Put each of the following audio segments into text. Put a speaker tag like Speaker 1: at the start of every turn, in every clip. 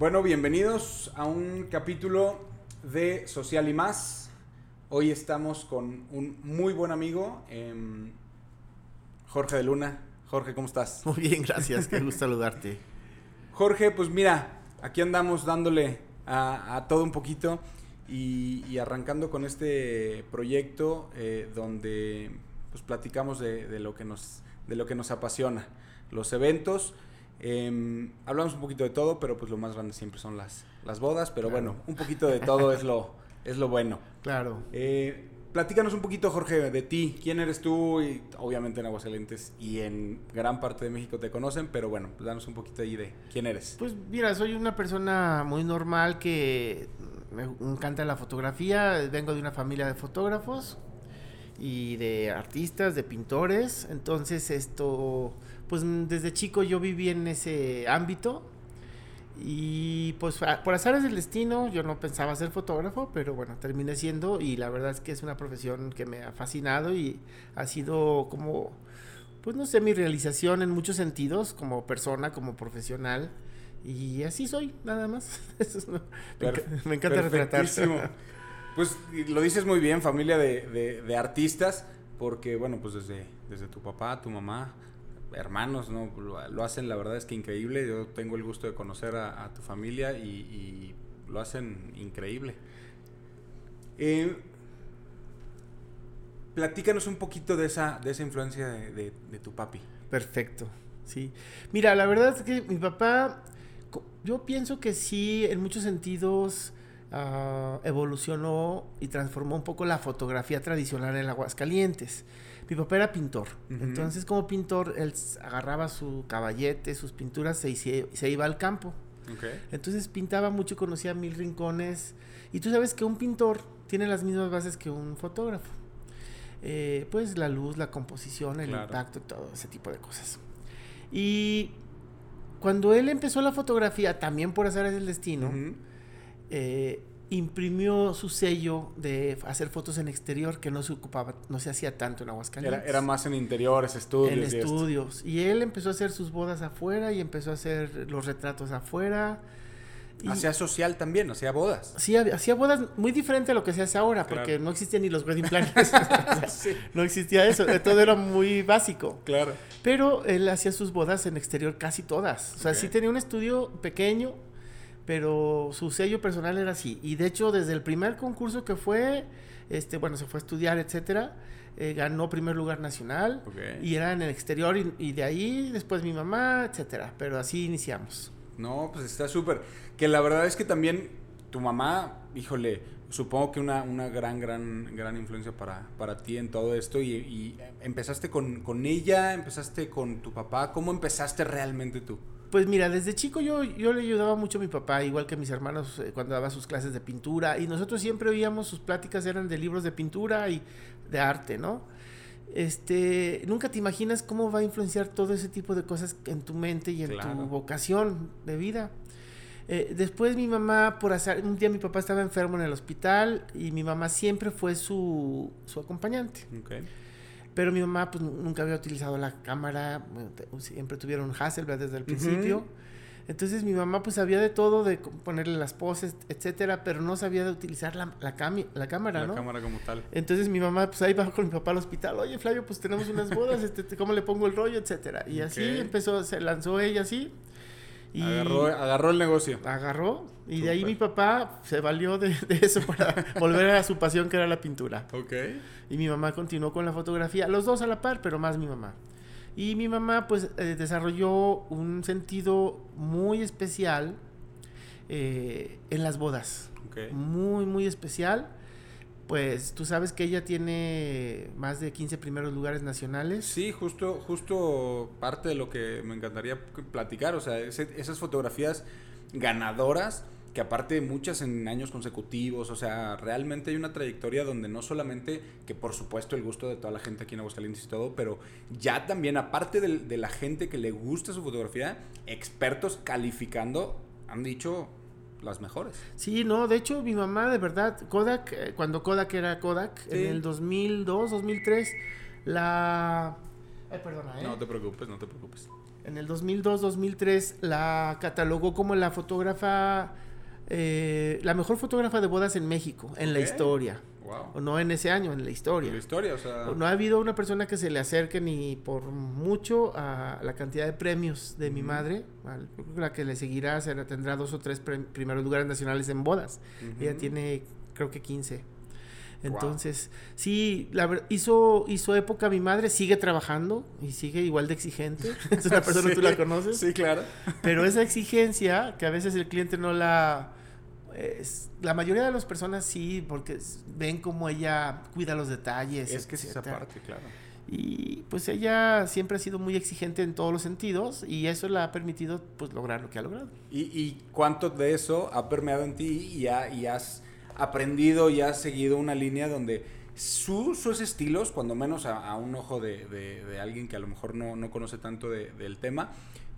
Speaker 1: Bueno, bienvenidos a un capítulo de Social y más. Hoy estamos con un muy buen amigo, em, Jorge de Luna. Jorge, ¿cómo estás?
Speaker 2: Muy bien, gracias. Qué gusto saludarte.
Speaker 1: Jorge, pues mira, aquí andamos dándole a, todo un poquito y, arrancando con este proyecto eh, donde pues platicamos de, lo que nos, de lo que nos apasiona, los eventos. Em, hablamos un poquito de todo, pero pues lo más grande siempre son las, las bodas, pero bueno, un poquito de todo es lo, es lo bueno.
Speaker 2: Claro.
Speaker 1: Eh, platícanos un poquito, Jorge, de ti. ¿Quién eres tú? Y obviamente en Aguascalientes y en gran parte de México te conocen, pero bueno, pues danos un poquito ahí de quién eres.
Speaker 2: Pues mira, soy una persona muy normal que me encanta la fotografía. Vengo de una familia de fotógrafos y de artistas, de pintores. Entonces esto, pues desde chico yo viví en ese ámbito. Y pues por azares del destino yo no pensaba ser fotógrafo, pero bueno, terminé siendo y la verdad es que es una profesión que me ha fascinado y ha sido como, pues no sé, mi realización en muchos sentidos, como persona, como profesional. Y así soy, nada más. me, encanta retratarse.
Speaker 1: Pues lo dices muy bien, familia de, de, artistas, porque bueno, pues desde, desde tu papá, tu mamá, hermanos, ¿no? Lo, hacen, la verdad es que increíble. Yo tengo el gusto de conocer a, tu familia y, lo hacen increíble. Eh, platícanos un poquito de esa, de esa influencia de, tu papi.
Speaker 2: Perfecto, sí. Mira, la verdad es que mi papá, yo pienso que sí, en muchos sentidos Ah, evolucionó y transformó un poco la fotografía tradicional en Aguascalientes. Mi papá era pintor, entonces como pintor él agarraba su caballete, sus pinturas se, iba al campo. Entonces pintaba mucho, conocía mil rincones y tú sabes que un pintor tiene las mismas bases que un fotógrafo. Eh, pues la luz, la composición, el impacto, todo ese tipo de cosas. Y cuando él empezó la fotografía, también por hacer el destino, eh, imprimió su sello de hacer fotos en exterior que no se ocupaba, no se hacía tanto en Aguascalientes.
Speaker 1: Era, más en interiores, estudios.
Speaker 2: En estudios. Y él empezó a hacer sus bodas afuera y empezó a hacer los retratos afuera.
Speaker 1: hacía social también, hacía bodas.
Speaker 2: Sí, hacía bodas muy diferente a lo que se hace ahora, porque no existían ni los wedding planners. No existía eso, todo era muy básico.
Speaker 1: Claro.
Speaker 2: Pero él hacía sus bodas en exterior casi todas. O sea, sí tenía un estudio pequeño, pero su sello personal era así. Y de hecho, desde el primer concurso que fue, este, bueno, se fue a estudiar, etcétera, eh, ganó primer lugar nacional y era en el exterior y, de ahí después mi mamá, etcétera. Pero así iniciamos.
Speaker 1: No, pues está súper. Que la verdad es que también tu mamá, híjole, supongo que una, una gran, gran, gran influencia para, para ti en todo esto. Y, y empezaste con, con ella, empezaste con tu papá. ¿Cómo empezaste realmente tú?
Speaker 2: Pues mira, desde chico yo, yo le ayudaba mucho a mi papá, igual que a mis hermanos eh, cuando daba sus clases de pintura, y nosotros siempre oíamos sus pláticas, eran de libros de pintura y de arte, ¿no? Este, nunca te imaginas cómo va a influenciar todo ese tipo de cosas en tu mente y en tu vocación de vida. Eh, después mi mamá, por hacer, un día mi papá estaba enfermo en el hospital y mi mamá siempre fue su, su acompañante. Okay. Pero mi mamá pues nunca había utilizado la cámara, siempre tuvieron Hasselblad desde el principio. Entonces mi mamá pues sabía de todo, de ponerle las poses, etcétera, pero no sabía de utilizar la, la, la cámara, ¿no?
Speaker 1: La cámara como tal.
Speaker 2: Entonces mi mamá pues ahí va con mi papá al hospital, oye Flavio, pues tenemos unas bodas, este, ¿cómo le pongo el rollo, etcétera? Y así empezó, se lanzó ella así.
Speaker 1: Y agarró, agarró el negocio.
Speaker 2: Agarró. Y de ahí mi papá se valió de, eso para volver a su pasión que era la pintura.
Speaker 1: Ok.
Speaker 2: Y mi mamá continuó con la fotografía. Los dos a la par, pero más mi mamá. Y mi mamá pues eh, desarrolló un sentido muy especial eh, en las bodas. Okay. Muy, muy especial pues tú sabes que ella tiene más de 15 primeros lugares nacionales.
Speaker 1: Sí, justo, justo parte de lo que me encantaría platicar, o sea, esas fotografías ganadoras que aparte muchas en años consecutivos, o sea, realmente hay una trayectoria donde no solamente, que por supuesto el gusto de toda la gente aquí en Aguascalientes y todo, pero ya también aparte de la gente que le gusta su fotografía, expertos calificando han dicho las mejores.
Speaker 2: Sí, no, de hecho mi mamá de verdad, Kodak, eh, cuando Kodak era Kodak, en el 2002, 2003, la...
Speaker 1: Ay, perdona, ¿eh? No te preocupes, no te preocupes.
Speaker 2: en el 2002-2003 la catalogó como la fotógrafa, eh, la mejor fotógrafa de bodas en México, en la historia. O no en ese año, en la historia. En
Speaker 1: la historia, o sea.
Speaker 2: No ha habido una persona que se le acerque ni por mucho a la cantidad de premios de mi madre. la que le seguirá será, tendrá dos o tres primeros lugares nacionales en bodas. Ella tiene, creo que 15. Entonces, sí, la hizo, hizo época mi madre, sigue trabajando y sigue igual de exigente. Es una persona, tú la conoces.
Speaker 1: Sí, claro.
Speaker 2: Pero esa exigencia, que a veces el cliente no la... la mayoría de las personas sí, porque ven cómo ella cuida los detalles.
Speaker 1: Es que es esa parte, claro.
Speaker 2: Y pues ella siempre ha sido muy exigente en todos los sentidos y eso le ha permitido pues lograr lo que ha logrado.
Speaker 1: ¿Y, y cuánto de eso ha permeado en ti y, y has aprendido y has seguido una línea donde sus estilos, cuando menos a, un ojo de, alguien que a lo mejor no, conoce tanto del tema,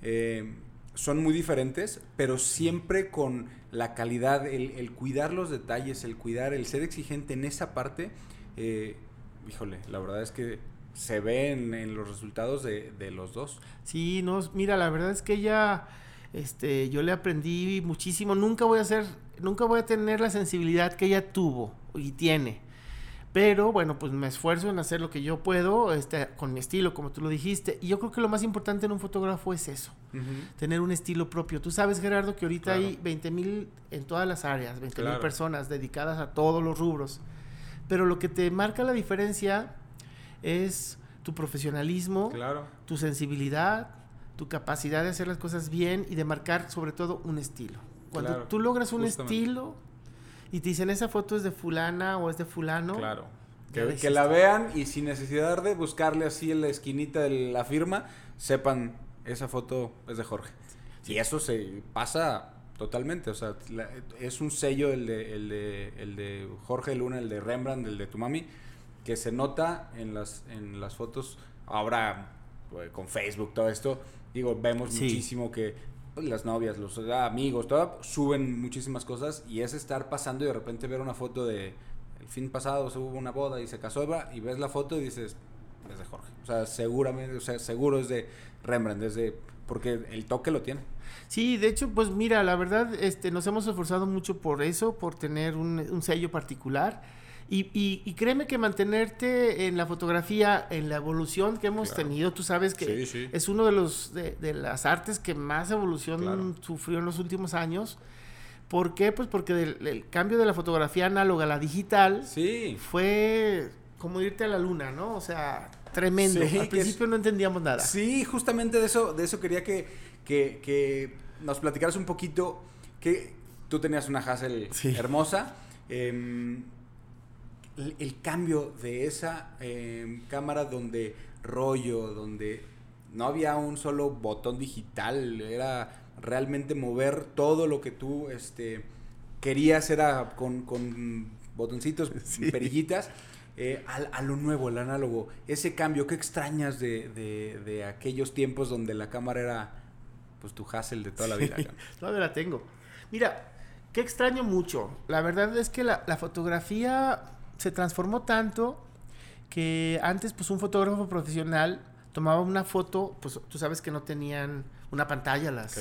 Speaker 1: eh, son muy diferentes, pero siempre con la calidad, el, cuidar los detalles, el cuidar, el ser exigente en esa parte, eh, híjole, la verdad es que se ve en, los resultados de, de, los dos.
Speaker 2: Sí, no, mira, la verdad es que ella, este, yo le aprendí muchísimo, nunca voy a ser nunca voy a tener la sensibilidad que ella tuvo y tiene. Pero bueno, pues me esfuerzo en hacer lo que yo puedo, este, con mi estilo, como tú lo dijiste. Y yo creo que lo más importante en un fotógrafo es eso, tener un estilo propio. Tú sabes, Gerardo, que ahorita hay 20 mil en todas las áreas, 20 mil personas dedicadas a todos los rubros. Pero lo que te marca la diferencia es tu profesionalismo, tu sensibilidad, tu capacidad de hacer las cosas bien y de marcar sobre todo un estilo. Cuando tú logras un estilo y te dicen esa foto es de fulana o es de fulano.
Speaker 1: Claro. Que, la vean y sin necesidad de buscarle así en la esquinita de la firma, sepan, esa foto es de Jorge. Y eso se pasa totalmente, o sea, es un sello el de, el, de, el de Jorge Luna, el de Rembrandt, el de tu mami, que se nota en las, en las fotos, ahora pues, con Facebook, todo esto, digo, vemos muchísimo que las novias, los amigos, todo, suben muchísimas cosas y es estar pasando y de repente ver una foto de el fin pasado se hubo una boda y se casó y ves la foto y dices es de Jorge. O sea, seguramente, o sea, seguro es de Rembrandt, es de porque el toque lo tiene.
Speaker 2: Sí, de hecho, pues mira, la verdad, este, nos hemos esforzado mucho por eso, por tener un, un sello particular y, créeme que mantenerte en la fotografía, en la evolución que hemos tenido, tú sabes que es uno de los de, las artes que más evolución sufrió en los últimos años. ¿Por qué? Pues porque el, cambio de la fotografía análoga a la digital fue como irte a la luna, ¿no? O sea, tremendo. Al principio no entendíamos nada.
Speaker 1: Sí, justamente de eso, de eso quería que, que, nos platicaras un poquito. Que tú tenías una Hassel hermosa. Eh, el, cambio de esa em, cámara donde rollo, donde no había un solo botón digital, era realmente mover todo lo que tú este, querías, era con, con botoncitos, perillitas. Eh, a, lo nuevo, el análogo, ese cambio, ¿qué extrañas de, de, aquellos tiempos donde la cámara era pues tu Hassel de toda la vida?
Speaker 2: todavía la tengo. Mira, qué extraño mucho. La verdad es que la, la fotografía se transformó tanto que antes pues un fotógrafo profesional tomaba una foto, pues tú sabes que no tenían una pantalla las,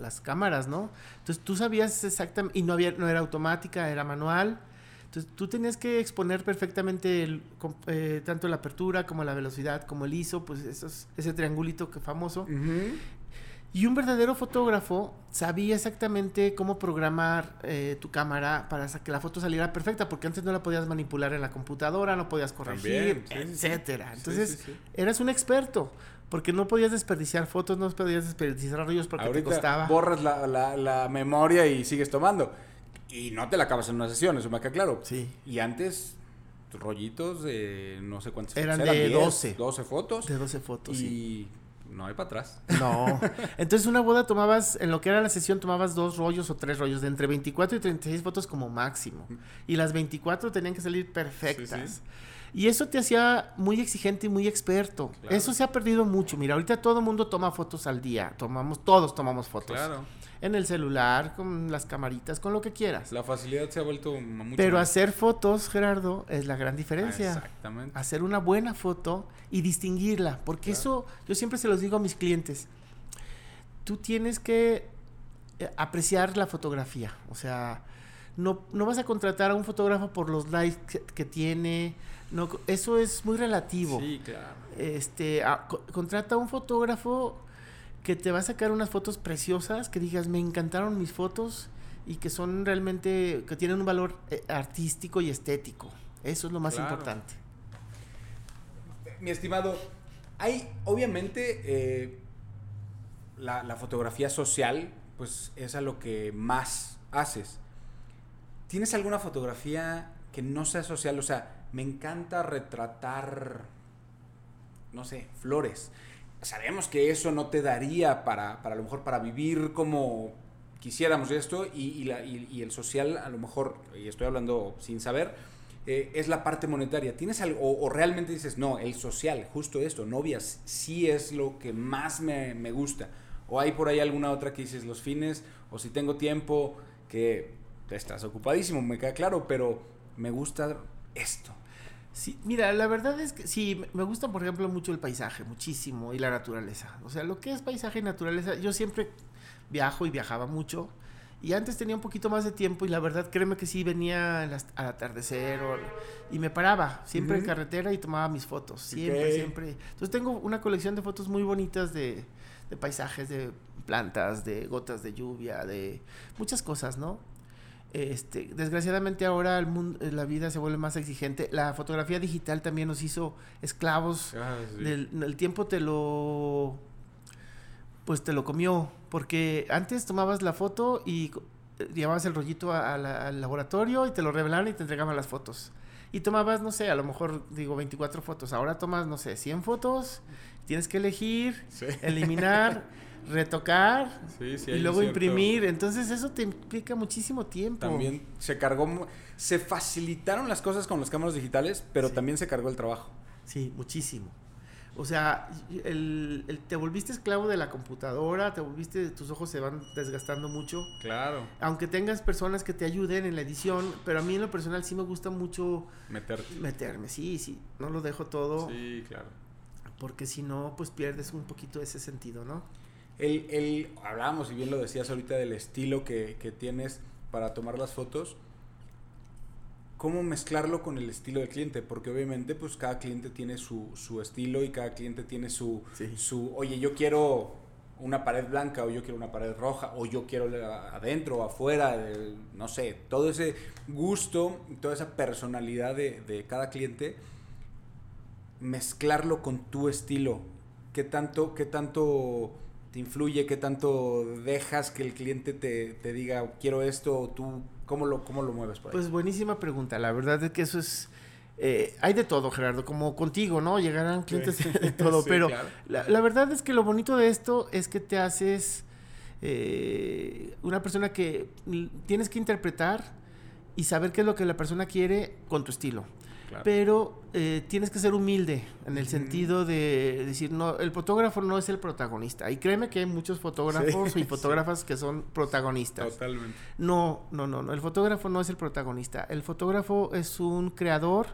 Speaker 2: las, cámaras, ¿no? Entonces tú sabías exactamente, y no, había, no era automática, era manual. Entonces tú tenías que exponer perfectamente eh, tanto la apertura como la velocidad, como el ISO, pues ese triangulito que famoso. Y un verdadero fotógrafo sabía exactamente cómo programar eh, tu cámara para que la foto saliera perfecta, porque antes no la podías manipular en la computadora, no podías corregir, etcétera. Entonces, eras un experto, porque no podías desperdiciar fotos, no podías desperdiciar rollos porque te costaba.
Speaker 1: Borras la, la, memoria y sigues tomando. Y no te la acabas en una sesión, eso me queda claro.
Speaker 2: Sí.
Speaker 1: Y antes rollitos de no sé cuántas
Speaker 2: eran de 12
Speaker 1: 12 fotos
Speaker 2: de 12 fotos
Speaker 1: y no hay para atrás.
Speaker 2: No. Entonces, una boda tomabas, en lo que era la sesión, tomabas dos rollos o tres rollos, de entre 24 y 36 fotos como máximo. Y las 24 tenían que salir perfectas. Y eso te hacía muy exigente y muy experto. Eso se ha perdido mucho. Mira, ahorita todo el mundo toma fotos al día. Tomamos, todos tomamos fotos.
Speaker 1: Claro
Speaker 2: en el celular, con las camaritas, con lo que quieras.
Speaker 1: La facilidad se ha vuelto mucho
Speaker 2: Pero hacer fotos, Gerardo, es la gran diferencia.
Speaker 1: exactamente.
Speaker 2: Hacer una buena foto y distinguirla, porque eso yo siempre se los digo a mis clientes. tú tienes que eh, apreciar la fotografía. O sea, no, no vas a contratar a un fotógrafo por los likes que, tiene. No, eso es muy relativo.
Speaker 1: Sí, claro.
Speaker 2: Este, contrata a un fotógrafo que te va a sacar unas fotos preciosas, que digas, me encantaron mis fotos y que son realmente, que tienen un valor eh, artístico y estético. Eso es lo más importante.
Speaker 1: Mi estimado, hay obviamente eh, la, la, fotografía social, pues es a lo que más haces. ¿Tienes alguna fotografía que no sea social? O sea, me encanta retratar, no sé, flores. Sabemos que eso no te daría para, para a lo mejor para vivir como quisiéramos esto y, el social a lo mejor, y estoy hablando sin saber, eh, es la parte monetaria. ¿Tienes algo, o, realmente dices, no, el social, justo esto, novias, sí es lo que más me, me gusta? ¿O hay por ahí alguna otra que dices los fines? ¿O si tengo tiempo que estás ocupadísimo, me queda claro, pero me gusta esto.
Speaker 2: Sí, mira, la verdad es que sí, me gusta, por ejemplo, mucho el paisaje, muchísimo, y la naturaleza. O sea, lo que es paisaje y naturaleza, yo siempre viajo y viajaba mucho. Y antes tenía un poquito más de tiempo y la verdad, créeme que sí venía al atardecer y me paraba siempre en carretera y tomaba mis fotos. Siempre, siempre. Entonces tengo una colección de fotos muy bonitas de, de paisajes, de plantas, de gotas de lluvia, de muchas cosas, ¿no? Este, desgraciadamente ahora el mundo, eh, la vida se vuelve más exigente. La fotografía digital también nos hizo esclavos. Ah, el tiempo te lo pues te lo comió, porque antes tomabas la foto y eh, llevabas el rollito al laboratorio y te lo revelaban y te entregaban las fotos. Y tomabas, no sé, a lo mejor digo 24 fotos. Ahora tomas, no sé, 100 fotos, tienes que elegir, eliminar retocar y luego imprimir. Entonces eso te implica muchísimo tiempo.
Speaker 1: También se cargó, se facilitaron las cosas con las cámaras digitales, pero también se cargó el trabajo.
Speaker 2: Sí, muchísimo. O sea, el, te volviste esclavo de la computadora, te volviste, tus ojos se van desgastando mucho.
Speaker 1: Claro.
Speaker 2: Aunque tengas personas que te ayuden en la edición, pero a mí en lo personal sí me gusta mucho
Speaker 1: Meterte.
Speaker 2: meterme. Sí, sí, no lo dejo todo.
Speaker 1: Sí, claro.
Speaker 2: Porque si no, pues pierdes un poquito ese sentido, ¿no?
Speaker 1: El, el, hablábamos, y bien lo decías ahorita, del estilo que, que tienes para tomar las fotos. ¿Cómo mezclarlo con el estilo del cliente? Porque obviamente, pues cada cliente tiene su, su estilo y cada cliente tiene su, su, oye, yo quiero una pared blanca o yo quiero una pared roja o yo quiero adentro o afuera, no sé, todo ese gusto, toda esa personalidad de, de, cada cliente, mezclarlo con tu estilo. ¿Qué tanto, qué tanto te influye? ¿Qué tanto dejas que el cliente te, te diga, quiero esto, o tú, cómo lo, cómo lo mueves por ahí?
Speaker 2: Pues buenísima pregunta. La verdad es que eso es... Eh, hay de todo, Gerardo, como contigo, ¿no? Llegarán clientes de todo, pero la, la, verdad es que lo bonito de esto es que te haces eh, una persona que tienes que interpretar y saber qué es lo que la persona quiere con tu estilo. Pero eh, tienes que ser humilde en el sentido de decir, no, el fotógrafo no es el protagonista. Y créeme que hay muchos fotógrafos y fotógrafas que son protagonistas.
Speaker 1: Totalmente.
Speaker 2: No, no, no, no. El fotógrafo no es el protagonista. El fotógrafo es un creador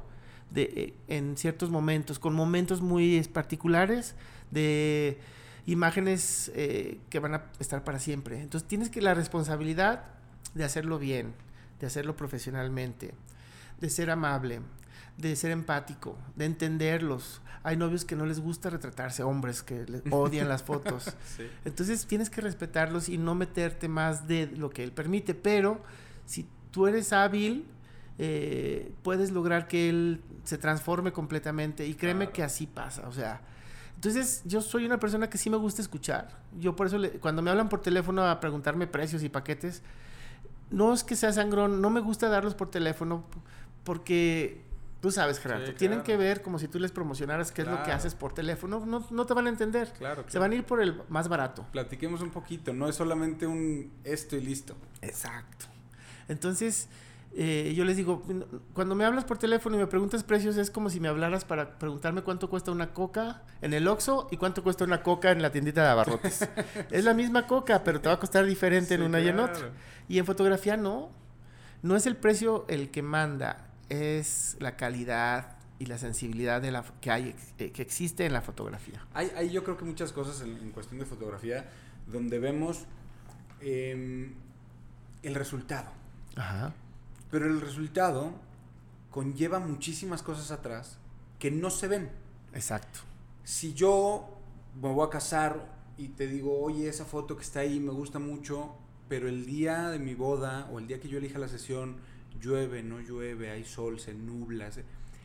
Speaker 2: de, eh, en ciertos momentos, con momentos muy particulares de imágenes eh, que van a estar para siempre. Entonces tienes que la responsabilidad de hacerlo bien, de hacerlo profesionalmente, de ser amable, de ser empático, de entenderlos. Hay novios que no les gusta retratarse, hombres que odian las fotos. Entonces tienes que respetarlos y no meterte más de lo que él permite. Pero si tú eres hábil, eh, puedes lograr que él se transforme completamente. Y créeme que así pasa. O sea, entonces yo soy una persona que sí me gusta escuchar. Yo por eso cuando me hablan por teléfono a preguntarme precios y paquetes, no es que sea sangrón, no me gusta darlos por teléfono porque Tú sabes, Gerardo. Tienen que ver como si tú les promocionaras qué es lo que haces por teléfono. No, no te van a entender.
Speaker 1: Claro,
Speaker 2: Se van a ir por el más barato.
Speaker 1: Platiquemos un poquito. No es solamente un esto y listo.
Speaker 2: Exacto. Entonces, eh, yo les digo, cuando me hablas por teléfono y me preguntas precios, es como si me hablaras para preguntarme cuánto cuesta una coca en el Oxxo y cuánto cuesta una coca en la tiendita de abarrotes. es la misma coca, pero te va a costar diferente en una y en otra. Y en fotografía no. No es el precio el que manda, es la calidad y la sensibilidad de la, que, hay, eh, que existe en la fotografía.
Speaker 1: Hay, hay yo creo que muchas cosas en, cuestión de fotografía. donde vemos em, el resultado.
Speaker 2: Ajá.
Speaker 1: Pero el resultado conlleva muchísimas cosas atrás que no se ven.
Speaker 2: Exacto.
Speaker 1: Si yo me voy a casar y te digo, oye, esa foto que está ahí me gusta mucho, pero el día de mi boda o el día que yo elija la sesión, llueve, no llueve, hay sol, se nubla.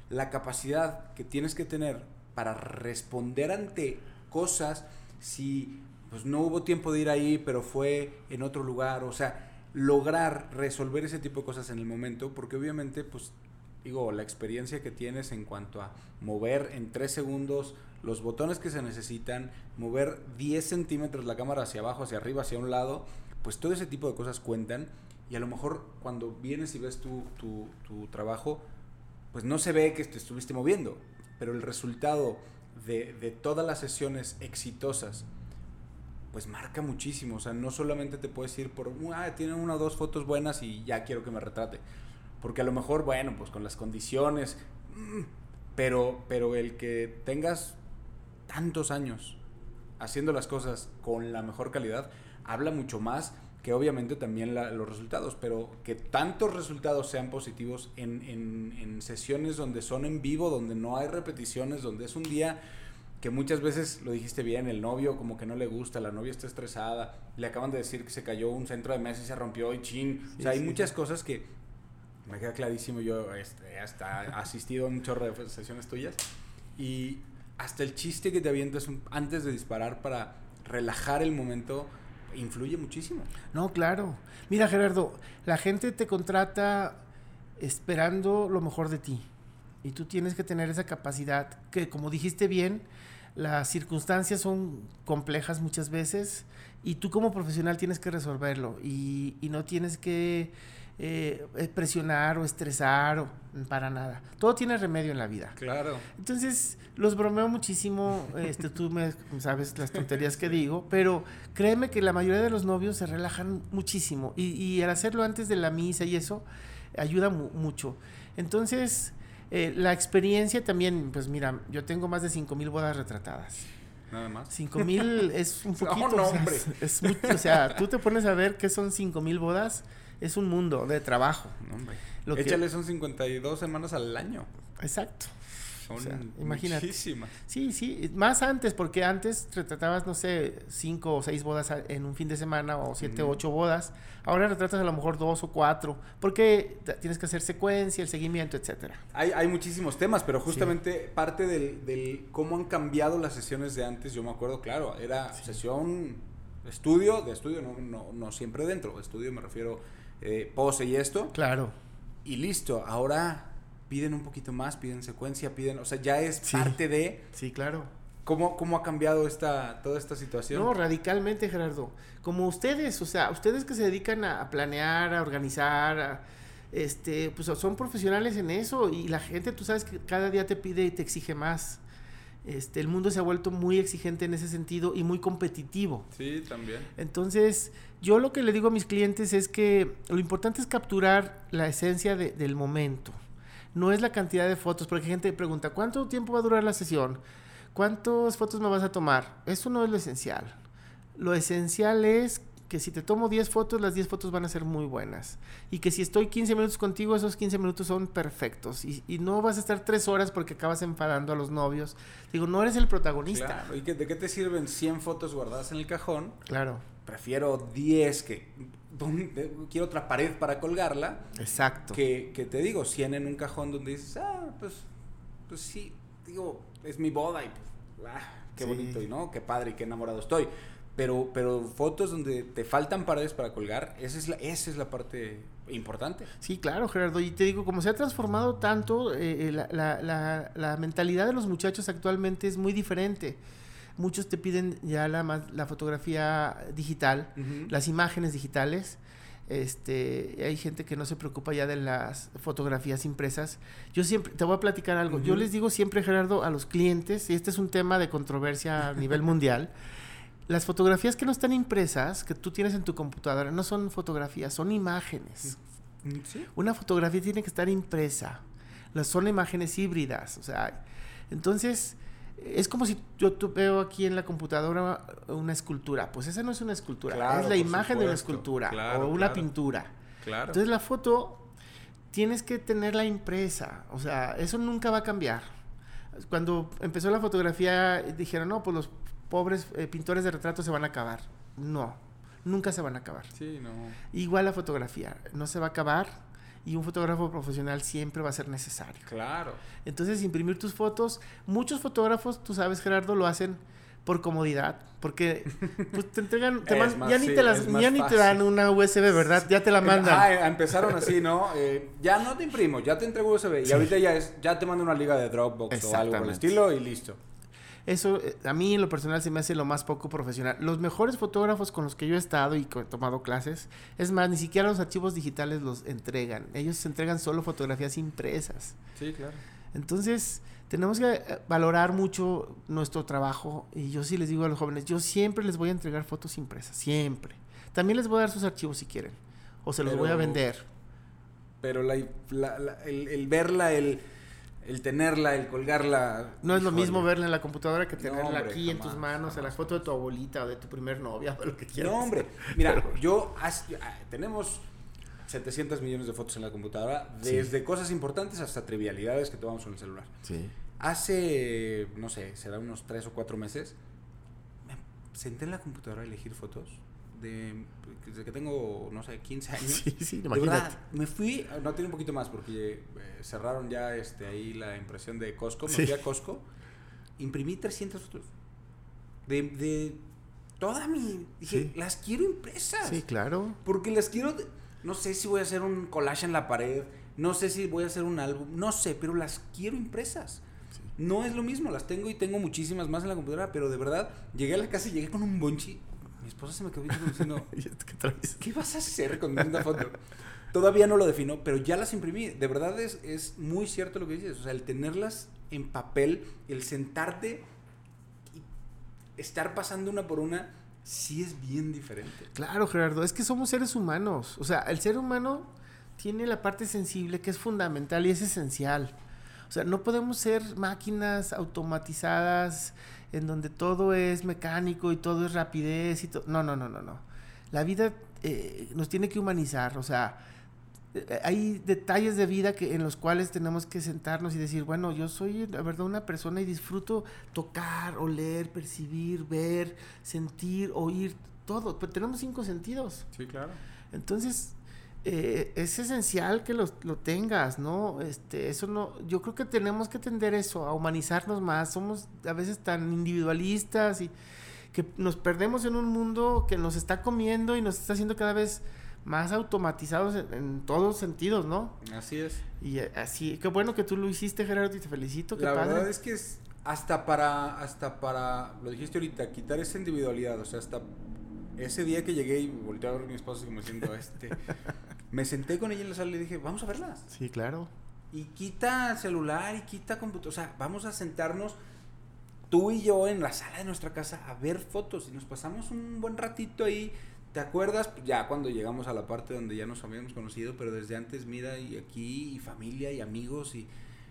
Speaker 1: La capacidad que tienes que tener para responder ante cosas, si pues no hubo tiempo de ir ahí, pero fue en otro lugar, o sea, lograr resolver ese tipo de cosas en el momento, porque obviamente, pues, digo, la experiencia que tienes en cuanto a mover en tres segundos los botones que se necesitan, mover 10 centímetros la cámara hacia abajo, hacia arriba, hacia un lado, pues todo ese tipo de cosas cuentan y a lo mejor cuando vienes y ves tu, tu, tu trabajo, pues no se ve que te estuviste moviendo, pero el resultado de, de todas las sesiones exitosas, pues marca muchísimo. O sea, no solamente te puedes ir por, ah, tiene una o dos fotos buenas y ya quiero que me retrate. Porque a lo mejor, bueno, pues con las condiciones, mm, pero, pero el que tengas tantos años haciendo las cosas con la mejor calidad, habla mucho más que obviamente también los resultados, pero que tantos resultados sean positivos en, en, en, sesiones donde son en vivo, donde no hay repeticiones, donde es un día que muchas veces, lo dijiste bien, el novio como que no le gusta, la novia está estresada, le acaban de decir que se cayó un centro de mesa y se rompió y chin, o sea, hay muchas cosas que me queda clarísimo, yo este, hasta asistido a muchas sesiones tuyas y hasta el chiste que te avientas antes de disparar para relajar el momento influye muchísimo.
Speaker 2: No, claro. Mira, Gerardo, la gente te contrata esperando lo mejor de ti. Y tú tienes que tener esa capacidad que, como dijiste bien, las circunstancias son complejas muchas veces y tú como profesional tienes que resolverlo y, y no tienes que eh, presionar o estresar o, para nada. Todo tiene remedio en la vida.
Speaker 1: Claro.
Speaker 2: Entonces, los bromeo muchísimo, este, tú me sabes las tonterías que digo, pero créeme que la mayoría de los novios se relajan muchísimo y, y al hacerlo antes de la misa y eso, ayuda mu mucho. Entonces, eh, la experiencia también, pues mira, yo tengo más de 5 mil bodas retratadas.
Speaker 1: Nada más.
Speaker 2: 5 mil es un poquito.
Speaker 1: No, no, hombre.
Speaker 2: Es, es o sea, tú te pones a ver qué son 5 mil bodas es un mundo de trabajo.
Speaker 1: Hombre. Lo Échale, son 52 semanas al año.
Speaker 2: Exacto.
Speaker 1: Son o sea, imagínate. muchísimas.
Speaker 2: Sí, sí, más antes, porque antes retratabas, no sé, cinco o seis bodas en un fin de semana o siete o ocho bodas. Ahora retratas a lo mejor dos o cuatro, porque tienes que hacer secuencia, el seguimiento, etcétera.
Speaker 1: Hay, hay muchísimos temas, pero justamente sí. parte del, del, cómo han cambiado las sesiones de antes, yo me acuerdo, claro, era sí. sesión estudio, de estudio, no, no, no siempre dentro, estudio me refiero eh, pose y esto.
Speaker 2: Claro.
Speaker 1: Y listo, ahora piden un poquito más, piden secuencia, piden, o sea, ya es sí. parte de...
Speaker 2: Sí, claro.
Speaker 1: ¿Cómo, ¿Cómo ha cambiado esta, toda esta situación?
Speaker 2: No, radicalmente, Gerardo. Como ustedes, o sea, ustedes que se dedican a, a planear, a organizar, a, este, pues son profesionales en eso y la gente, tú sabes que cada día te pide y te exige más. Este, el mundo se ha vuelto muy exigente en ese sentido y muy competitivo.
Speaker 1: Sí, también.
Speaker 2: Entonces, yo lo que le digo a mis clientes es que lo importante es capturar la esencia de, del momento. No es la cantidad de fotos, porque gente pregunta, ¿cuánto tiempo va a durar la sesión? ¿Cuántas fotos me vas a tomar? Eso no es lo esencial. Lo esencial es que si te tomo 10 fotos, las 10 fotos van a ser muy buenas. Y que si estoy 15 minutos contigo, esos 15 minutos son perfectos. Y, y no vas a estar 3 horas porque acabas enfadando a los novios. Digo, no eres el protagonista.
Speaker 1: Claro. ¿Y que, de qué te sirven 100 fotos guardadas en el cajón?
Speaker 2: Claro.
Speaker 1: Prefiero 10 que... Quiero otra pared para colgarla.
Speaker 2: Exacto.
Speaker 1: Que, que te digo, 100 en un cajón donde dices, ah, pues, pues sí, digo, es mi boda y pues, ah, qué sí. bonito y no, qué padre y qué enamorado estoy pero, pero fotos donde te faltan paredes para colgar, esa es la, esa es la parte importante.
Speaker 2: Sí, claro, Gerardo. Y te digo, como se ha transformado tanto, eh, la, la, la, la, mentalidad de los muchachos actualmente es muy diferente. Muchos te piden ya la, la fotografía digital, uh -huh. las imágenes digitales. Este, hay gente que no se preocupa ya de las fotografías impresas. Yo siempre, te voy a platicar algo. Uh -huh. Yo les digo siempre, Gerardo, a los clientes, y este es un tema de controversia a nivel mundial, las fotografías que no están impresas, que tú tienes en tu computadora, no son fotografías, son imágenes.
Speaker 1: ¿Sí?
Speaker 2: Una fotografía tiene que estar impresa. Las son imágenes híbridas, o sea, entonces es como si yo veo aquí en la computadora una escultura. Pues esa no es una escultura, es la imagen de una escultura o una pintura. Claro. Entonces la foto tienes que tenerla impresa. O sea, eso nunca va a cambiar. Cuando empezó la fotografía dijeron, no, pues los pobres eh, pintores de retratos se van a acabar. No, nunca se van a acabar.
Speaker 1: Sí, no.
Speaker 2: Igual la fotografía, no se va a acabar y un fotógrafo profesional siempre va a ser necesario.
Speaker 1: Claro.
Speaker 2: Entonces, imprimir tus fotos, muchos fotógrafos, tú sabes, Gerardo, lo hacen por comodidad, porque pues, te entregan, ya ni te las, ya ni te dan una USB, ¿verdad? Ya te la mandan.
Speaker 1: Ah, empezaron así, ¿no? Eh, ya no te imprimo, ya te entrego USB y ahorita ya es, ya te mando una liga de Dropbox o algo por el estilo y listo.
Speaker 2: Eso eh, a mí en lo personal se me hace lo más poco profesional. Los mejores fotógrafos con los que yo he estado y he tomado clases, es más, ni siquiera los archivos digitales los entregan. Ellos entregan solo fotografías impresas.
Speaker 1: Sí, claro.
Speaker 2: Entonces, tenemos que eh, valorar mucho nuestro trabajo y yo sí les digo a los jóvenes, yo siempre les voy a entregar fotos impresas, siempre. También les voy a dar sus archivos si quieren o se los voy a vender.
Speaker 1: Pero la, el verla, el el tenerla, el colgarla.
Speaker 2: No es lo mismo verla en la computadora que tenerla aquí en tus manos, en la foto de tu abuelita o de tu primer novia o lo que quieras.
Speaker 1: No, hombre. Mira, yo ah, tenemos 700 millones de fotos en la computadora, desde cosas importantes hasta trivialidades que tomamos en el celular.
Speaker 2: Sí.
Speaker 1: Hace, no sé, será unos 3 o 4 meses, me senté en la computadora a elegir fotos de, desde que tengo, no sé, 15 años.
Speaker 2: Sí, sí,
Speaker 1: de verdad, me fui, no tiene un poquito más porque eh, cerraron ya este, ahí la impresión de Costco, me fui a Costco, imprimí 300 fotos. De, de toda mi... Dije, las quiero impresas.
Speaker 2: Sí, claro.
Speaker 1: Porque las quiero... No sé si voy a hacer un collage en la pared, no sé si voy a hacer un álbum, no sé, pero las quiero impresas. No es lo mismo, las tengo y tengo muchísimas más en la computadora, pero de verdad, llegué a la casa y llegué con un bonchi mi esposa se me quedó diciendo, ¿qué ¿Qué vas a hacer con una foto? Todavía no lo defino, pero ya las imprimí. De verdad es, es muy cierto lo que dices. O sea, el tenerlas en papel, el sentarte y estar pasando una por una, sí es bien diferente.
Speaker 2: Claro, Gerardo, es que somos seres humanos. O sea, el ser humano tiene la parte sensible que es fundamental y es esencial. O sea, no podemos ser máquinas automatizadas en donde todo es mecánico y todo es rapidez y todo. No, no, no, no, no. La vida eh, nos tiene que humanizar, o sea, eh, hay detalles de vida que, en los cuales tenemos que sentarnos y decir, bueno, yo soy la verdad una persona y disfruto tocar, oler, percibir, ver, sentir, oír, todo, pero tenemos cinco sentidos.
Speaker 1: Sí, claro.
Speaker 2: Entonces, eh, es esencial que lo, lo, tengas, ¿no? Este, eso no, yo creo que tenemos que tender eso, a humanizarnos más. Somos a veces tan individualistas y que nos perdemos en un mundo que nos está comiendo y nos está haciendo cada vez más automatizados en, todos sentidos, ¿no?
Speaker 1: Así es.
Speaker 2: Y eh, así, qué bueno que tú lo hiciste, Gerardo, y te felicito.
Speaker 1: La verdad es que es hasta para, hasta para, lo dijiste ahorita, quitar esa individualidad, o sea, hasta ese día que llegué y volteé a ver a mi esposa como diciendo, este, me senté con ella en la sala y le dije, vamos a verlas.
Speaker 2: Sí, claro.
Speaker 1: Y quita celular y quita computadora, o sea, vamos a sentarnos tú y yo en la sala de nuestra casa a ver fotos y nos pasamos un buen ratito ahí. ¿Te acuerdas? Ya cuando llegamos a la parte donde ya nos habíamos conocido, pero desde antes, mira, y aquí, y familia, y amigos, y,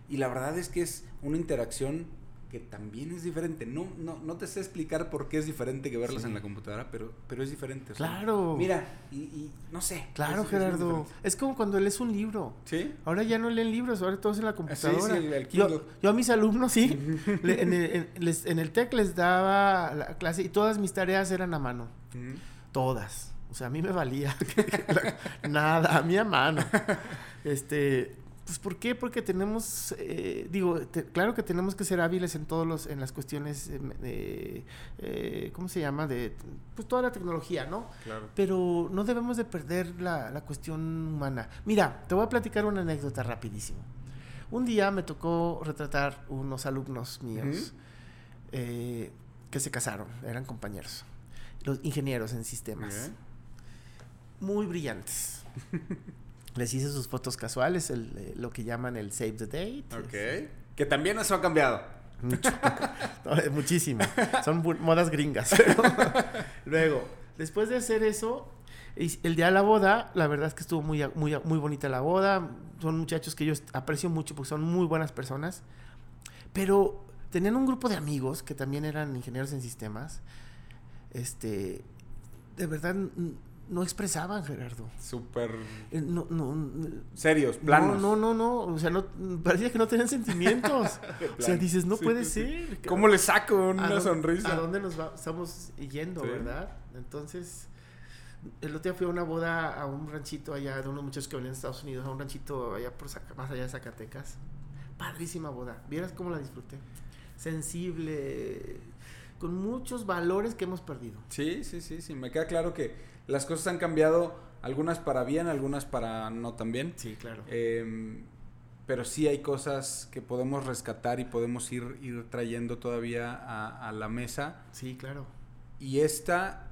Speaker 1: y la verdad es que es una interacción que también es diferente. No, no, no te sé explicar por qué es diferente que verlas en la computadora, pero, pero es diferente.
Speaker 2: claro.
Speaker 1: mira, y, no sé.
Speaker 2: Claro, Gerardo. Es, como cuando lees un libro.
Speaker 1: Sí.
Speaker 2: Ahora ya no leen libros, ahora todo es en la computadora. Sí, sí, el yo, yo, a mis alumnos, sí, en, el, en, el TEC les daba la clase y todas mis tareas eran a mano. Todas. O sea, a mí me valía nada, a mí a mano. Este, pues ¿por qué? Porque tenemos, eh, digo, claro que tenemos que ser hábiles en todos los, en las cuestiones de, eh, ¿cómo se llama? De, pues toda la tecnología, ¿no?
Speaker 1: Claro.
Speaker 2: Pero no debemos de perder la, la cuestión humana. Mira, te voy a platicar una anécdota rapidísimo. Un día me tocó retratar unos alumnos míos eh, que se casaron, eran compañeros, los ingenieros en sistemas. Muy brillantes. Les hice sus fotos casuales, el, eh, lo que llaman el save the date.
Speaker 1: Ok. Que también eso ha cambiado.
Speaker 2: Mucho. muchísimo. Son modas gringas. Luego, después de hacer eso, el día de la boda, la verdad es que estuvo muy, muy, muy bonita la boda. Son muchachos que yo aprecio mucho porque son muy buenas personas. Pero tenían un grupo de amigos que también eran ingenieros en sistemas. Este, de verdad no expresaban, Gerardo.
Speaker 1: Súper.
Speaker 2: Eh, no, no,
Speaker 1: Serios, planos.
Speaker 2: No, no, no, O sea, no, parecía que no tenían sentimientos. o sea, dices, no puede ser.
Speaker 1: ¿Cómo le saco una sonrisa?
Speaker 2: ¿A dónde nos va, estamos yendo, verdad? Entonces, el otro día fui a una boda a un ranchito allá de unos muchachos que venían de Estados Unidos, a un ranchito allá por más allá de Zacatecas. Padrísima boda. Vieras cómo la disfruté. Sensible, con muchos valores que hemos perdido.
Speaker 1: Sí, sí, sí, sí. Me queda claro que las cosas han cambiado, algunas para bien, algunas para no tan bien.
Speaker 2: Sí, claro.
Speaker 1: Em, pero sí hay cosas que podemos rescatar y podemos ir, ir trayendo todavía a, la mesa.
Speaker 2: Sí, claro.
Speaker 1: Y esta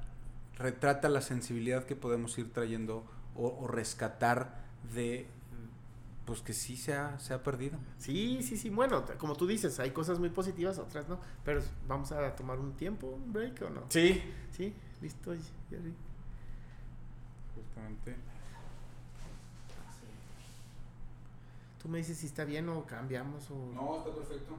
Speaker 1: retrata la sensibilidad que podemos ir trayendo o, rescatar de pues que sí se ha, se ha perdido.
Speaker 2: Sí, sí, sí. Bueno, como tú dices, hay cosas muy positivas, otras no. Pero vamos a tomar un tiempo, un break o no.
Speaker 1: Sí.
Speaker 2: Sí, listo, Jerry. Tú me dices si está bien o cambiamos o...
Speaker 1: No, está perfecto.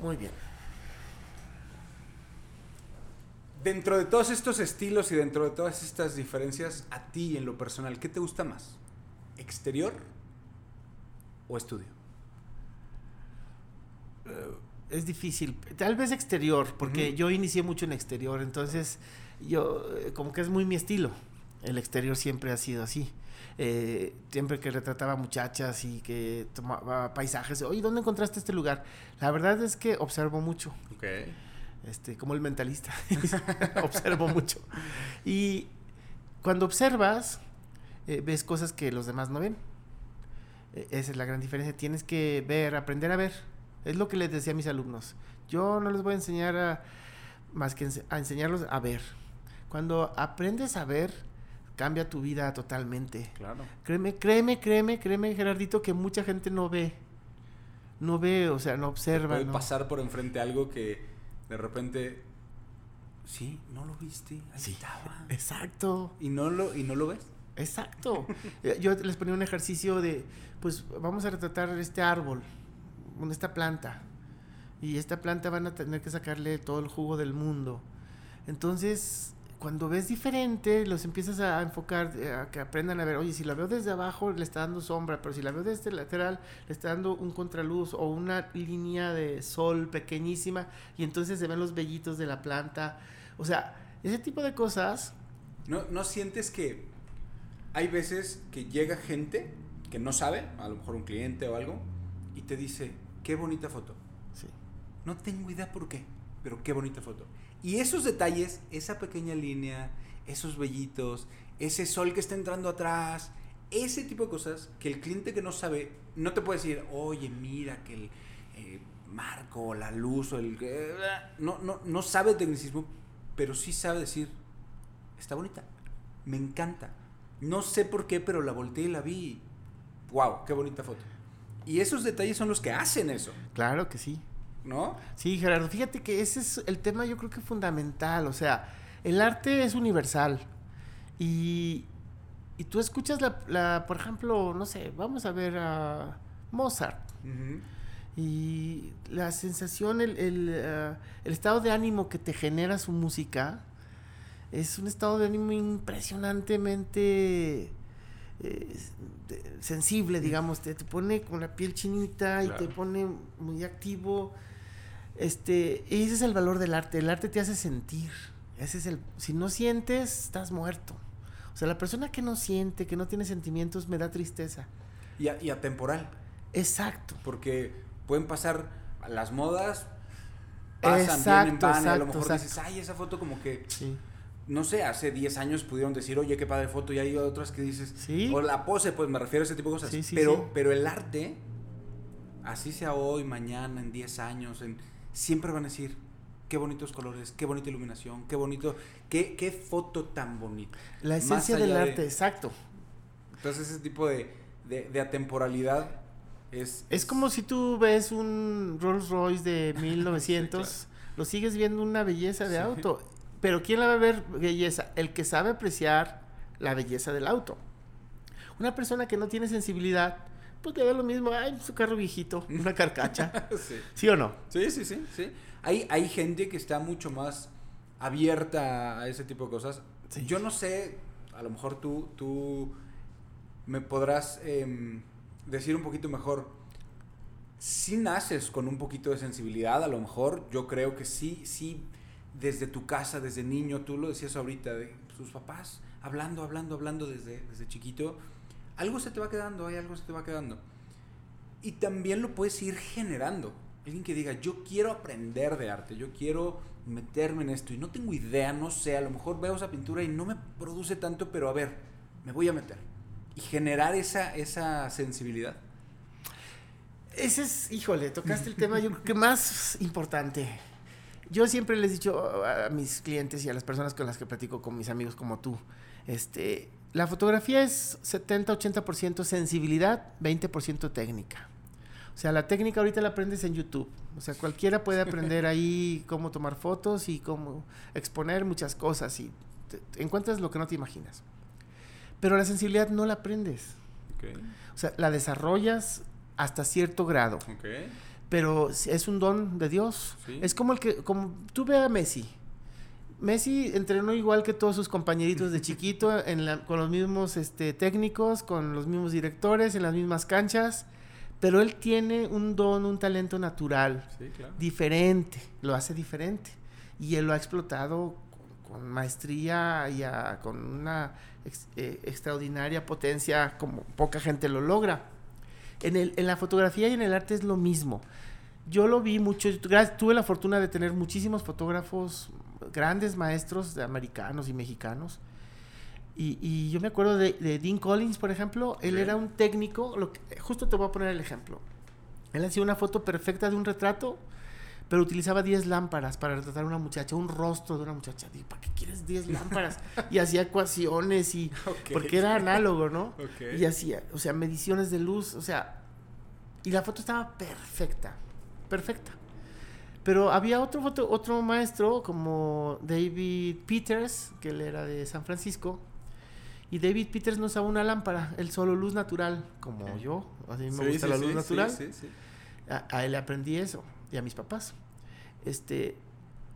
Speaker 2: Muy bien.
Speaker 1: Dentro de todos estos estilos y dentro de todas estas diferencias, a ti en lo personal, ¿qué te gusta más? ¿Exterior o estudio?
Speaker 2: Eh, es difícil. Tal vez exterior, porque yo inicié mucho en exterior, entonces yo eh, como que es muy mi estilo. El exterior siempre ha sido así. Eh, siempre que retrataba muchachas y que tomaba paisajes, oye, ¿dónde encontraste este lugar? La verdad es que observo mucho.
Speaker 1: Okay
Speaker 2: este, como el mentalista, observo mucho. Y cuando observas, eh, ves cosas que los demás no ven. E, esa es la gran diferencia. Tienes que ver, aprender a ver. Es lo que les decía a mis alumnos. Yo no les voy a enseñar a, más que a enseñarlos a ver. Cuando aprendes a ver, cambia tu vida totalmente.
Speaker 1: Claro.
Speaker 2: Créeme, créeme, créeme, créeme, Gerardito, que mucha gente no ve. No ve, o sea, no observa.
Speaker 1: Puede pasar por enfrente algo que de repente, sí, no lo viste, ahí sí, estaba.
Speaker 2: Exacto.
Speaker 1: ¿Y no, lo, ¿Y no lo ves?
Speaker 2: Exacto. Eh, yo les ponía un ejercicio de, pues vamos a retratar este árbol, esta planta. Y esta planta van a tener que sacarle todo el jugo del mundo. Entonces, cuando ves diferente, los empiezas a enfocar, eh, a que aprendan a ver, oye, si la veo desde abajo le está dando sombra, pero si la veo desde el lateral le está dando un contraluz o una línea de sol pequeñísima y entonces se ven los vellitos de la planta. O sea, ese tipo de cosas.
Speaker 1: ¿No, no sientes que hay veces que llega gente que no sabe, a lo mejor un cliente o algo, y te dice, qué bonita foto?
Speaker 2: Sí.
Speaker 1: No tengo idea por qué, pero qué bonita foto. Y esos detalles, esa pequeña línea, esos vellitos, ese sol que está entrando atrás, ese tipo de cosas que el cliente que no sabe, no te puede decir, oye, mira que el eh, marco, la luz, o el... no, no, no sabe tecnicismo, pero sí sabe decir, está bonita, me encanta. No sé por qué, pero la volteé y la vi. ¡Wow! ¡Qué bonita foto! Y esos detalles son los que hacen eso.
Speaker 2: Claro que sí.
Speaker 1: ¿No?
Speaker 2: Sí, Gerardo, fíjate que ese es el tema yo creo que fundamental, o sea, el arte es universal y, y tú escuchas la, por ejemplo, no sé, vamos a ver a Mozart. Y la sensación, el, el, eh, el, estado de ánimo que te genera su música es un estado de ánimo impresionantemente eh, sensible, digamos, te, te, pone con la piel chinita y te pone muy activo. Este, y ese es el valor del arte. El arte te hace sentir. Ese es el. Si no sientes, estás muerto. O sea, la persona que no siente, que no tiene sentimientos, me da tristeza.
Speaker 1: Y, y atemporal.
Speaker 2: Exacto.
Speaker 1: Porque pueden pasar las modas, pasan, exacto, vienen, van, a lo mejor dices, ay, esa foto como que. No sé, hace 10 años pudieron decir, oye, qué padre foto, y hay otras que dices,
Speaker 2: ¿Sí?
Speaker 1: o la pose, pues me refiero a ese tipo de cosas. pero, pero el arte, así sea hoy, mañana, en 10 años, en siempre van a decir, qué bonitos colores, qué bonita iluminación, qué bonito, qué, qué foto tan bonita.
Speaker 2: La esencia del arte, exacto.
Speaker 1: Entonces ese tipo de, de, atemporalidad Es,
Speaker 2: Es como si tú ves un Rolls Royce de 1900, lo sigues viendo una belleza de
Speaker 1: Sí.
Speaker 2: auto. Pero ¿quién la va a ver belleza? El que sabe apreciar la belleza del auto. Una persona que no tiene sensibilidad, pues le da lo mismo, ay, su carro viejito, una carcacha.
Speaker 1: sí.
Speaker 2: ¿Sí o no?
Speaker 1: Sí, sí, sí, sí. Hay, hay gente que está mucho más abierta a ese tipo de cosas.
Speaker 2: Sí.
Speaker 1: Yo no sé, a lo mejor tú, tú me podrás em, decir un poquito mejor. Si naces con un poquito de sensibilidad, a lo mejor yo creo que sí, sí, desde tu casa, desde niño, tú lo decías ahorita, de sus papás, hablando, hablando, hablando desde, desde chiquito, algo se te va quedando, hay algo se te va quedando. Y también lo puedes ir generando. Alguien que diga, yo quiero aprender de arte, yo quiero meterme en esto y no tengo idea, no sé, a lo mejor veo esa pintura y no me produce tanto, pero a ver, me voy a meter. Y generar esa, esa sensibilidad.
Speaker 2: Ese es, híjole, tocaste el tema yo creo que más importante. Yo siempre les he dicho a mis clientes y a las personas con las que platico, con mis amigos como tú, este, la fotografía es 70-80% sensibilidad, 20% técnica. O sea, la técnica ahorita la aprendes en YouTube. O sea, cualquiera puede aprender ahí cómo tomar fotos y cómo exponer muchas cosas y te- te encuentras lo que no te imaginas. Pero la sensibilidad no la aprendes. O sea, la desarrollas hasta cierto grado
Speaker 1: Ok.
Speaker 2: pero es un don de Dios.
Speaker 1: Sí.
Speaker 2: Es como el que, como tú ve a Messi. Messi entrenó igual que todos sus compañeritos de chiquito, en la- con los mismos este, técnicos, con los mismos directores, en las mismas canchas, pero él tiene un don, un talento natural,
Speaker 1: Sí, claro.
Speaker 2: diferente, lo hace diferente. Y él lo ha explotado con, con maestría y a- con una ex- eh, extraordinaria potencia como poca gente lo logra. En, el, en la fotografía y en el arte es lo mismo. Yo lo vi mucho, tuve la fortuna de tener muchísimos fotógrafos, grandes maestros de americanos y mexicanos. Y, y yo me acuerdo de, de Dean Collins, por ejemplo, él era un técnico, lo que- justo te voy a poner el ejemplo. Él hacía una foto perfecta de un retrato, pero utilizaba 10 lámparas para retratar a una muchacha, un rostro de una muchacha. Digo, ¿para qué quieres 10 lámparas? Y hacía ecuaciones y... Porque era análogo, ¿no? Y hacía, o sea, mediciones de luz, o sea... Y la foto estaba perfecta, perfecta. Pero había otro, foto, otro maestro como David Peters, que él era de San Francisco. Y David Peters no usaba una lámpara, él solo luz natural, como yo. A mí me
Speaker 1: Sí,
Speaker 2: gusta
Speaker 1: sí,
Speaker 2: la luz
Speaker 1: sí,
Speaker 2: natural.
Speaker 1: sí, sí.
Speaker 2: A, a él le aprendí eso y a mis papás. Este,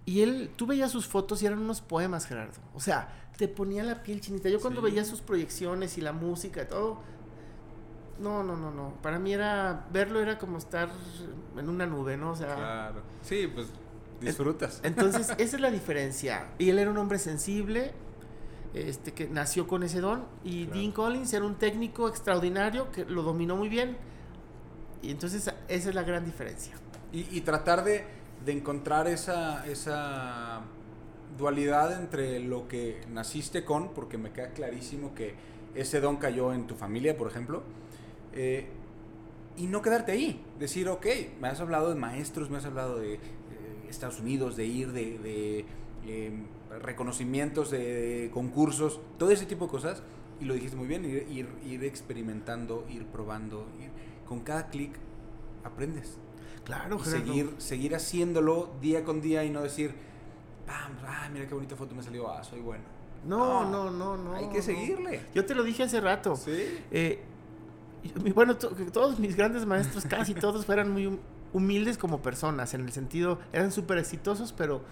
Speaker 2: y él, tú veías sus fotos y eran unos poemas, Gerardo. O sea, te ponía la piel chinita. Yo cuando veía sus proyecciones y la música y todo, no, no, no, no. Para mí era, verlo era como estar en una nube, ¿no? O sea,
Speaker 1: Claro. Sí, pues disfrutas.
Speaker 2: entonces esa es la diferencia. Y él era un hombre sensible, este, que nació con ese don. Y
Speaker 1: Claro.
Speaker 2: Dean Collins era un técnico extraordinario que lo dominó muy bien. Y entonces esa es la gran diferencia.
Speaker 1: Y, y tratar de, de encontrar esa, esa dualidad entre lo que naciste con, porque me queda clarísimo que ese don cayó en tu familia, por ejemplo, eh, y no quedarte ahí. Decir, ok, me has hablado de maestros, me has hablado de eh, Estados Unidos, de ir, de, de, eh, reconocimientos, de, concursos, todo ese tipo de cosas, y lo dijiste muy bien, ir, ir, ir experimentando, ir probando, ir- con cada clic aprendes
Speaker 2: Claro,
Speaker 1: seguir, seguir haciéndolo día con día y no decir, pam, ah, mira qué bonita foto me salió, ah, soy bueno.
Speaker 2: No,
Speaker 1: No,
Speaker 2: no, no, no.
Speaker 1: Hay que
Speaker 2: no.
Speaker 1: seguirle.
Speaker 2: Yo te lo dije hace rato.
Speaker 1: Sí.
Speaker 2: Eh, bueno, todos mis grandes maestros, casi todos, fueran muy hum- humildes como personas, en el sentido, eran súper exitosos, pero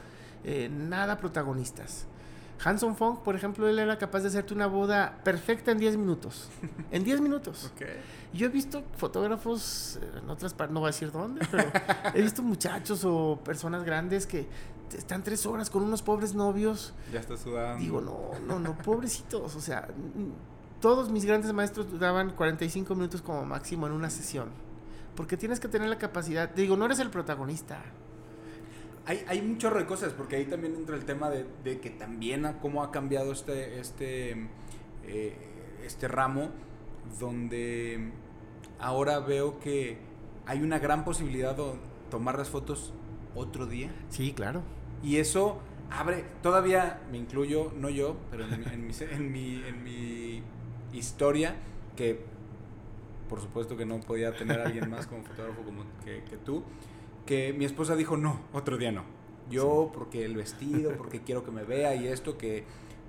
Speaker 2: eh, nada protagonistas. Hanson Fong, por ejemplo, él era capaz de hacerte una boda perfecta en 10 minutos. En 10 minutos.
Speaker 1: Ok.
Speaker 2: Yo he visto fotógrafos eh, en otras partes, no voy a decir dónde, pero he visto muchachos o personas grandes que están tres horas con unos pobres novios.
Speaker 1: Ya está sudando.
Speaker 2: Digo, no, no, no, pobrecitos. O sea, todos mis grandes maestros duraban 45 minutos como máximo en una sesión. Porque tienes que tener la capacidad. Digo, no eres el protagonista.
Speaker 1: Hay, hay un chorro de cosas, porque ahí también entra el tema de, de que también a cómo ha cambiado este, este, eh, este ramo, donde ahora veo que hay una gran posibilidad de tomar las fotos otro día.
Speaker 2: Sí, claro.
Speaker 1: Y eso abre, todavía me incluyo, no yo, pero en, mi- en mi, en mi, en mi historia, que por supuesto que no podía tener a alguien más como fotógrafo como que, que tú, que mi esposa dijo, no, otro día no. Yo, porque el vestido, porque quiero que me vea y esto, que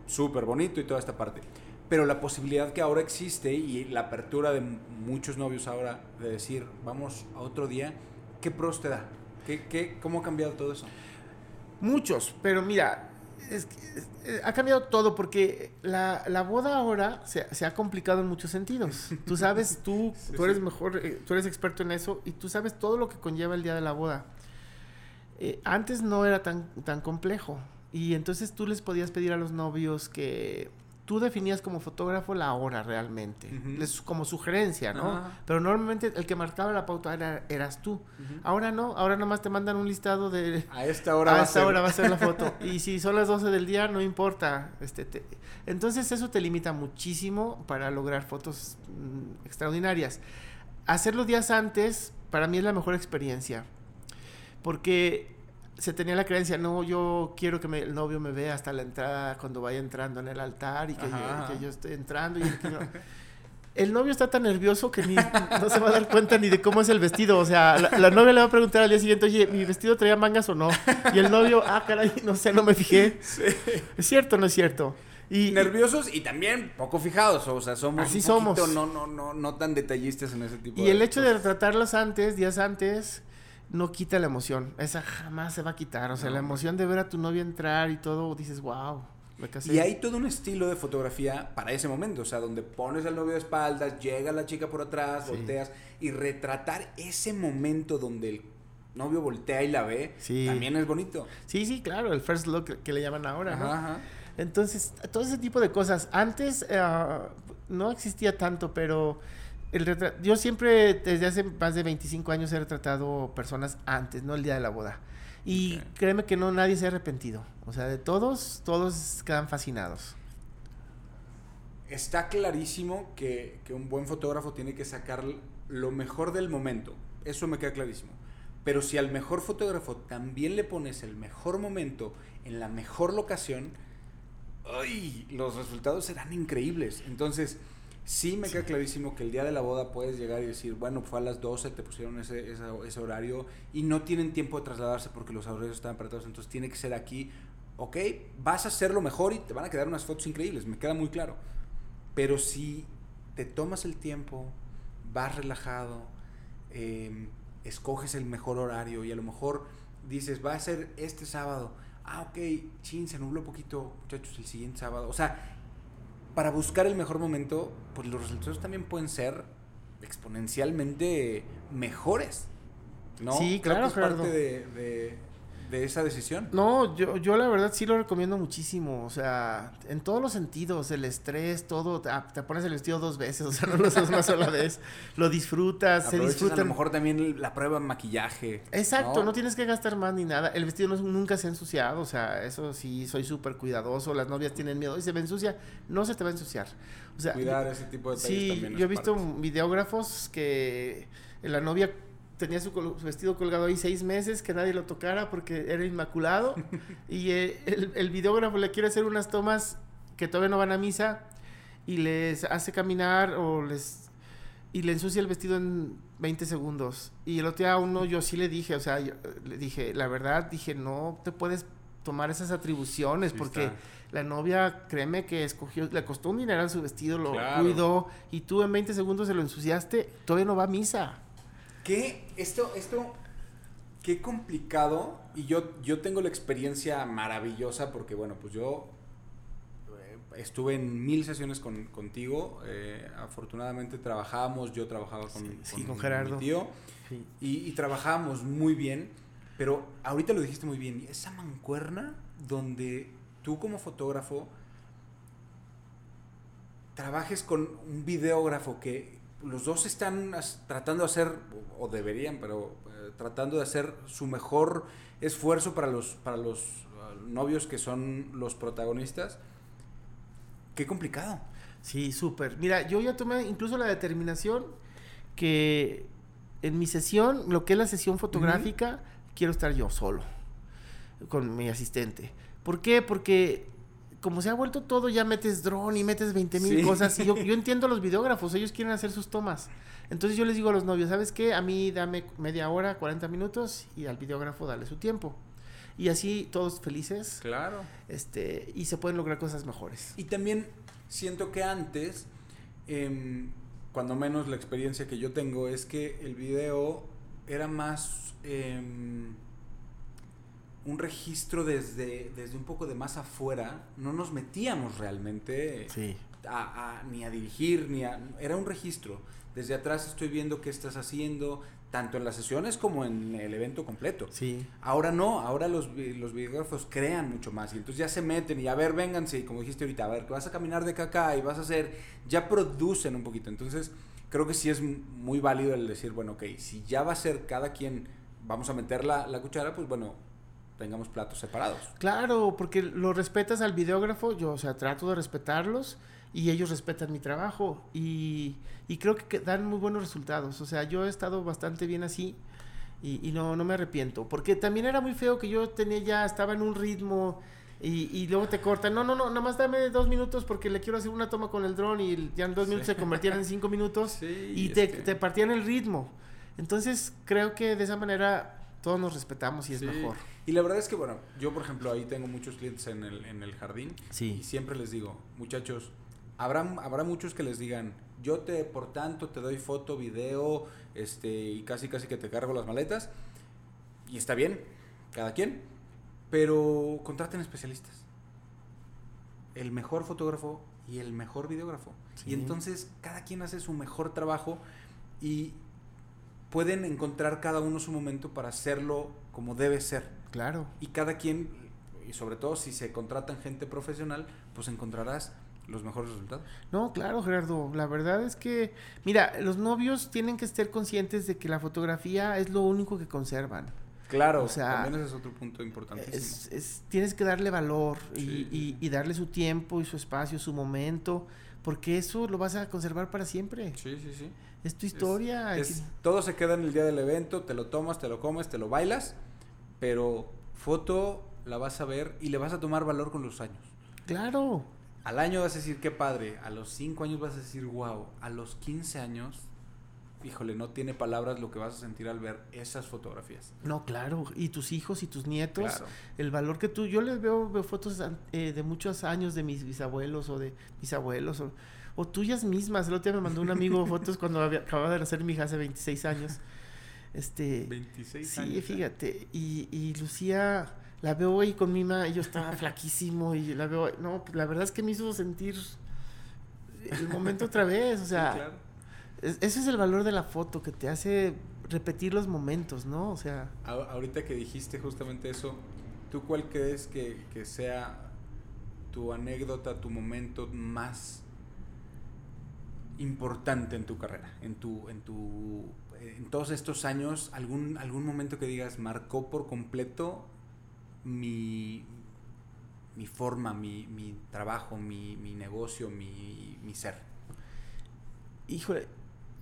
Speaker 1: súper bonito y toda esta parte. Pero la posibilidad que ahora existe y la apertura de muchos novios ahora de decir, vamos a otro día, ¿qué pros te da? ¿Qué, qué, ¿Cómo ha cambiado todo eso?
Speaker 2: Muchos, pero mira, es que, eh, ha cambiado todo porque la, la boda ahora se, se, ha complicado en muchos sentidos. Tú sabes, tú, sí, tú eres sí. mejor, eh, tú eres experto en eso y tú sabes todo lo que conlleva el día de la boda. Eh, antes no era tan, tan complejo y entonces tú les podías pedir a los novios que tú definías como fotógrafo la hora realmente, uh -huh. Les, como sugerencia, ¿no? Uh -huh. Pero normalmente el que marcaba la pauta era, eras tú. Uh -huh. Ahora no, ahora nomás te mandan un listado de...
Speaker 1: A esta hora,
Speaker 2: a
Speaker 1: va,
Speaker 2: esta
Speaker 1: a
Speaker 2: hora va a ser la foto. y si son las 12 del día, no importa. Este, te... Entonces eso te limita muchísimo para lograr fotos mmm, extraordinarias. Hacerlo días antes, para mí es la mejor experiencia. Porque se tenía la creencia, no, yo quiero que me, el novio me vea hasta la entrada, cuando vaya entrando en el altar y que, yo, que yo, esté entrando. Y el, no. el, novio está tan nervioso que ni, no se va a dar cuenta ni de cómo es el vestido. O sea, la, la, novia le va a preguntar al día siguiente, oye, ¿mi vestido traía mangas o no? Y el novio, ah, caray, no sé, no me fijé. Sí. ¿Es cierto o no es cierto?
Speaker 1: Y, nerviosos y también poco fijados, o sea, somos
Speaker 2: así
Speaker 1: un
Speaker 2: somos.
Speaker 1: No, no, no, no tan detallistas en ese tipo
Speaker 2: y
Speaker 1: de
Speaker 2: Y el hecho cosas. de retratarlos antes, días antes, no quita la emoción. Esa jamás se va a quitar. O sea, no. la emoción de ver a tu novia entrar y todo, dices, wow.
Speaker 1: Me casé. Y hay todo un estilo de fotografía para ese momento, o sea, donde pones al novio de espaldas, llega la chica por atrás, sí. volteas y retratar ese momento donde el novio voltea y la ve, sí. también es bonito.
Speaker 2: Sí, sí, claro, el first look que le llaman ahora,
Speaker 1: ajá,
Speaker 2: ¿no?
Speaker 1: Ajá.
Speaker 2: Entonces, todo ese tipo de cosas. Antes uh, no existía tanto, pero el yo siempre, desde hace más de 25 años, he retratado personas antes, no el día de la boda. Y okay. créeme que no nadie se ha arrepentido. O sea, de todos, todos quedan fascinados.
Speaker 1: Está clarísimo que, que un buen fotógrafo tiene que sacar lo mejor del momento. Eso me queda clarísimo. Pero si al mejor fotógrafo también le pones el mejor momento en la mejor locación, ¡ay! los resultados serán increíbles. Entonces, sí me queda clarísimo que el día de la boda puedes llegar y decir, bueno, fue a las 12, te pusieron ese, ese, ese horario y no tienen tiempo de trasladarse porque los horarios están apretados, entonces tiene que ser aquí. Ok, vas a hacerlo mejor y te van a quedar unas fotos increíbles, me queda muy claro. Pero si te tomas el tiempo, vas relajado, eh, escoges el mejor horario y a lo mejor dices, va a ser este sábado. Ah, ok, chin, se nubló poquito, muchachos, el siguiente sábado. O sea, para buscar el mejor momento, pues los resultados también pueden ser exponencialmente mejores. ¿No?
Speaker 2: Sí, claro,
Speaker 1: Creo que es parte de, de, de, esa decisión.
Speaker 2: No, yo, yo la verdad sí lo recomiendo muchísimo. O sea, en todos los sentidos, el estrés, todo. Ah, te pones el vestido dos veces, o sea, no lo haces una sola vez. Lo disfrutas,
Speaker 1: Aprovechas
Speaker 2: se disfruta.
Speaker 1: A lo mejor también la prueba de maquillaje.
Speaker 2: Exacto, ¿no? no tienes que gastar más ni nada. El vestido no, nunca se ha ensuciado, o sea, eso sí, soy súper cuidadoso. Las novias tienen miedo y se me ensucia. No se te va a ensuciar. O sea,
Speaker 1: Cuidar ese tipo de detalles
Speaker 2: Sí,
Speaker 1: también
Speaker 2: yo he visto videógrafos que la novia tenía su, su, vestido colgado ahí seis meses, que nadie lo tocara porque era inmaculado. y eh, el, el, videógrafo le quiere hacer unas tomas que todavía no van a misa y les hace caminar o les... Y le ensucia el vestido en 20 segundos. Y el otro día a uno yo sí le dije, o sea, yo, le dije, la verdad, dije, no te puedes tomar esas atribuciones sí, porque está. la novia, créeme que escogió, le costó un dinero su vestido, lo claro. cuidó y tú en 20 segundos se lo ensuciaste, todavía no va a misa.
Speaker 1: ¿Qué? Esto, esto, qué complicado. Y yo, yo tengo la experiencia maravillosa porque, bueno, pues yo eh, estuve en mil sesiones con, contigo. Eh, afortunadamente trabajábamos, yo trabajaba con,
Speaker 2: sí, sí, con, con Gerardo.
Speaker 1: mi tío.
Speaker 2: Sí.
Speaker 1: Y, y trabajábamos muy bien. Pero ahorita lo dijiste muy bien. Esa mancuerna donde tú como fotógrafo trabajes con un videógrafo que, los dos están tratando de hacer, o deberían, pero eh, tratando de hacer su mejor esfuerzo para los, para los uh, novios que son los protagonistas. Qué complicado.
Speaker 2: Sí, súper. Mira, yo ya tomé incluso la determinación que en mi sesión, lo que es la sesión fotográfica, uh -huh. quiero estar yo solo, con mi asistente. ¿Por qué? Porque como se ha vuelto todo, ya metes dron y metes 20 mil cosas. Y yo, yo entiendo a los videógrafos, ellos quieren hacer sus tomas. Entonces yo les digo a los novios, ¿sabes qué? A mí dame media hora, 40 minutos y al videógrafo dale su tiempo. Y así todos felices.
Speaker 1: Claro.
Speaker 2: Este, y se pueden lograr cosas mejores.
Speaker 1: Y también siento que antes, em, cuando menos la experiencia que yo tengo, es que el video era más em, un registro desde, desde un poco de más afuera. No nos metíamos realmente ni a dirigir, ni a... Era un registro desde atrás estoy viendo qué estás haciendo, tanto en las sesiones como en el evento completo.
Speaker 2: Sí.
Speaker 1: Ahora no, ahora los, los videógrafos crean mucho más y entonces ya se meten y a ver, vénganse, y como dijiste ahorita, a ver, que vas a caminar de acá y vas a hacer, ya producen un poquito. Entonces, creo que sí es muy válido el decir, bueno, ok, si ya va a ser cada quien, vamos a meter la, la cuchara, pues bueno, tengamos platos separados.
Speaker 2: Claro, porque lo respetas al videógrafo, yo, o sea, trato de respetarlos y ellos respetan mi trabajo y, y, creo que dan muy buenos resultados. O sea, yo he estado bastante bien así y, y, no, no me arrepiento. Porque también era muy feo que yo tenía ya, estaba en un ritmo y, y luego te cortan. No, no, no, nada más dame dos minutos porque le quiero hacer una toma con el dron y ya en dos minutos se convertían en cinco minutos y te, te, partían el ritmo. Entonces creo que de esa manera todos nos respetamos y es mejor.
Speaker 1: Y la verdad es que, bueno, yo por ejemplo ahí tengo muchos clientes en el, en el jardín
Speaker 2: sí.
Speaker 1: y siempre les digo, muchachos, Habrá, habrá muchos que les digan, yo te, por tanto, te doy foto, video, este, y casi casi que te cargo las maletas. Y está bien, cada quien. Pero contraten especialistas. El mejor fotógrafo y el mejor videógrafo. Y entonces cada quien hace su mejor trabajo y pueden encontrar cada uno su momento para hacerlo como debe ser.
Speaker 2: Claro.
Speaker 1: Y cada quien, y sobre todo si se contratan gente profesional, pues encontrarás los mejores resultados.
Speaker 2: No, claro, Gerardo. La verdad es que, mira, los novios tienen que estar conscientes de que la fotografía es lo único que conservan.
Speaker 1: Claro, o sea, también ese es otro punto importantísimo.
Speaker 2: Es, tienes que darle valor y, y, darle su tiempo y su espacio, su momento, porque eso lo vas a conservar para siempre.
Speaker 1: Sí, sí, sí.
Speaker 2: Es tu historia.
Speaker 1: todo se queda en el día del evento, te lo tomas, te lo comes, te lo bailas, pero foto la vas a ver y le vas a tomar valor con los años.
Speaker 2: Claro.
Speaker 1: Al año vas a decir, qué padre. A los 5 años vas a decir, wow. A los 15 años, híjole, no tiene palabras lo que vas a sentir al ver esas fotografías.
Speaker 2: No, claro. Y tus hijos y tus nietos, el valor que tú. Yo les veo, veo fotos eh, de muchos años de mis bisabuelos o de mis abuelos o, tuyas mismas. El otro día me mandó un amigo fotos cuando acababa de nacer mi hija hace 26 años. Este,
Speaker 1: 26
Speaker 2: años. Sí, fíjate. Y, y Lucía la veo ahí con mi mamá y yo estaba flaquísimo y la veo, no, pues la verdad es que me hizo sentir el momento otra vez, o sea, ese es el valor de la foto que te hace repetir los momentos, ¿no? O sea,
Speaker 1: ahorita que dijiste justamente eso, ¿tú cuál crees que, que sea tu anécdota, tu momento más importante en tu carrera, en tu, en tu, en todos estos años, algún, algún momento que digas marcó por completo mi, mi forma, mi, mi trabajo, mi, mi negocio, mi, mi, ser?
Speaker 2: Híjole,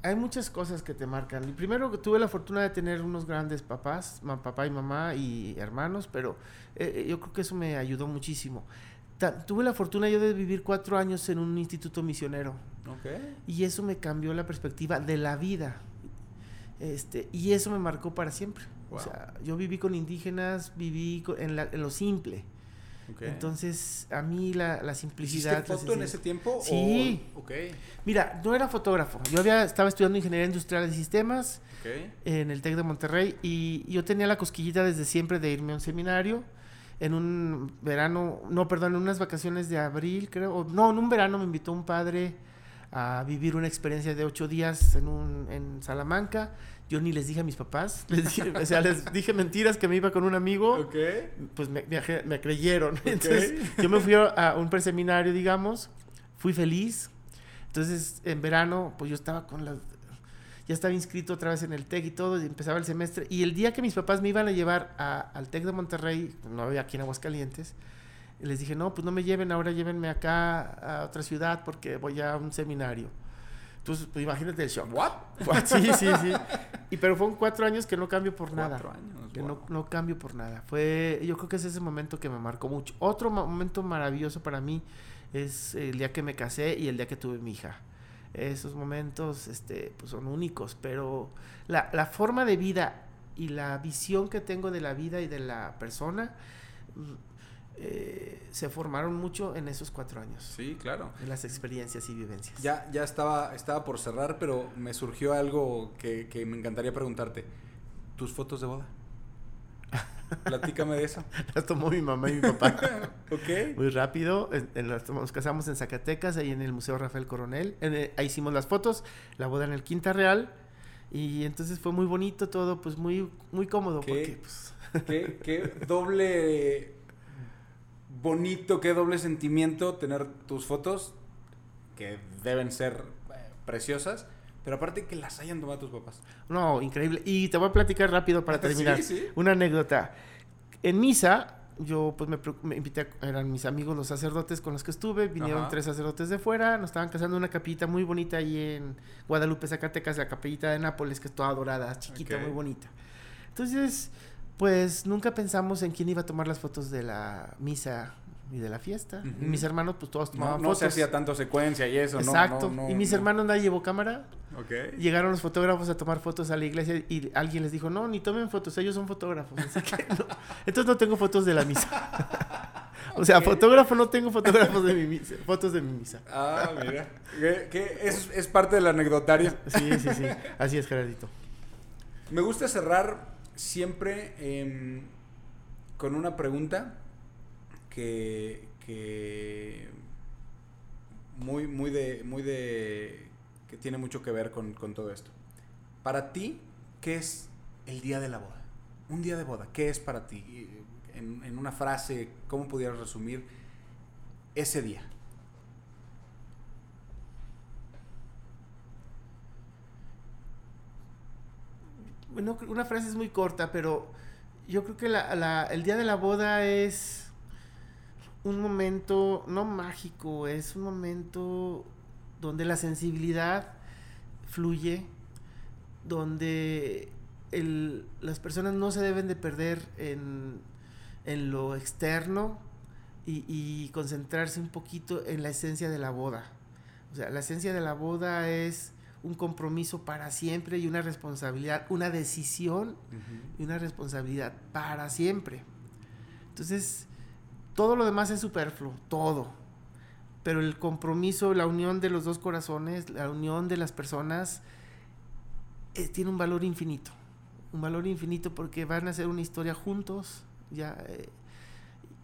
Speaker 2: hay muchas cosas que te marcan. Primero, tuve la fortuna de tener unos grandes papás, papá y mamá y hermanos, pero eh, eh, yo creo que eso me ayudó muchísimo. tuve la fortuna yo de vivir cuatro años en un instituto misionero. Y eso me cambió la perspectiva de la vida. Este, y eso me marcó para siempre. O sea, yo viví con indígenas, viví en, lo simple. Entonces, a mí la, la simplicidad...
Speaker 1: ¿Hiciste foto en ese tiempo?
Speaker 2: Sí. Mira, no era fotógrafo. Yo había, estaba estudiando Ingeniería Industrial de Sistemas en el TEC de Monterrey y yo tenía la cosquillita desde siempre de irme a un seminario. En un verano, no, perdón, en unas vacaciones de abril, creo. no, en un verano me invitó un padre a vivir una experiencia de ocho días en, un, en Salamanca yo ni les dije a mis papás, les dije, o sea, les dije mentiras que me iba con un amigo, pues me, me, creyeron. Entonces yo me fui a un preseminario, digamos, fui feliz. Entonces en verano, pues yo estaba con las... Ya estaba inscrito otra vez en el TEC y todo, y empezaba el semestre. Y el día que mis papás me iban a llevar al TEC de Monterrey, no había aquí en Aguascalientes, les dije, no, pues no me lleven, ahora llévenme acá a otra ciudad porque voy a un seminario. Entonces, pues imagínate el shock.
Speaker 1: ¿What?
Speaker 2: Sí, sí, sí. Y pero fueron cuatro años que no cambio por nada.
Speaker 1: Cuatro años.
Speaker 2: Que
Speaker 1: wow.
Speaker 2: no, no cambio por nada. Fue, yo creo que es ese momento que me marcó mucho. Otro mo- momento maravilloso para mí es el día que me casé y el día que tuve mi hija. Esos momentos este, pues son únicos, pero la, la forma de vida y la visión que tengo de la vida y de la persona eh, se formaron mucho en esos cuatro años.
Speaker 1: Sí, claro.
Speaker 2: En las experiencias y vivencias.
Speaker 1: Ya, ya estaba, estaba por cerrar, pero me surgió algo que, que me encantaría preguntarte. ¿Tus fotos de boda? Platícame de eso.
Speaker 2: Las tomó mi mamá y mi papá.
Speaker 1: ok.
Speaker 2: Muy rápido, en- en las- nos casamos en Zacatecas, ahí en el Museo Rafael Coronel. En el- ahí hicimos las fotos, la boda en el Quinta Real. Y entonces fue muy bonito todo, pues muy, muy cómodo.
Speaker 1: ¿Qué?
Speaker 2: Porque, pues,
Speaker 1: Qué, qué doble bonito, qué doble sentimiento tener tus fotos, que deben ser eh, preciosas, pero aparte que las hayan tomado tus papás.
Speaker 2: no, increíble. Y te voy a platicar rápido para terminar.
Speaker 1: Sí, sí.
Speaker 2: Una anécdota. En misa, yo pues me, me invité, a- eran mis amigos los sacerdotes con los que estuve, vinieron
Speaker 1: Ajá.
Speaker 2: tres sacerdotes de fuera, nos estaban casando en una capillita muy bonita ahí en Guadalupe, Zacatecas, la capillita de Nápoles, que es toda dorada, chiquita, muy bonita. Entonces, pues nunca pensamos en quién iba a tomar las fotos de la misa y de la fiesta. Y mis hermanos, pues todos
Speaker 1: No,
Speaker 2: tomaban
Speaker 1: no se
Speaker 2: fotos.
Speaker 1: hacía tanto secuencia y eso, ¿no?
Speaker 2: Exacto.
Speaker 1: No, no,
Speaker 2: y mis
Speaker 1: no.
Speaker 2: hermanos nadie llevó cámara. Llegaron los fotógrafos a tomar fotos a la iglesia y alguien les dijo, no, ni tomen fotos, ellos son fotógrafos. Así que no. Entonces no tengo fotos de la misa. o sea, fotógrafo no tengo fotógrafos de mi misa, fotos de mi misa.
Speaker 1: Ah, mira. Que, que es, es parte del anecdotario.
Speaker 2: Sí, sí, sí. Así es, Gerardito.
Speaker 1: Me gusta cerrar siempre em, con una pregunta que, que muy, muy de, muy de, que tiene mucho que ver con, con todo esto. Para ti, ¿qué es el día de la boda? Un día de boda, ¿qué es para ti? En, en una frase, ¿cómo pudieras resumir ese día?
Speaker 2: Una frase es muy corta, pero yo creo que el día de la boda es un momento, no mágico, es un momento donde la sensibilidad fluye, donde las personas no se deben de perder en, en lo externo y, y concentrarse un poquito en la esencia de la boda. O sea, la esencia de la boda es un compromiso para siempre y una responsabilidad, una decisión y una responsabilidad para siempre. Entonces, todo lo demás es superfluo, todo. Pero el compromiso, la unión de los dos corazones, la unión de las personas, eh, tiene un valor infinito. Un valor infinito porque van a hacer una historia juntos. Ya, eh,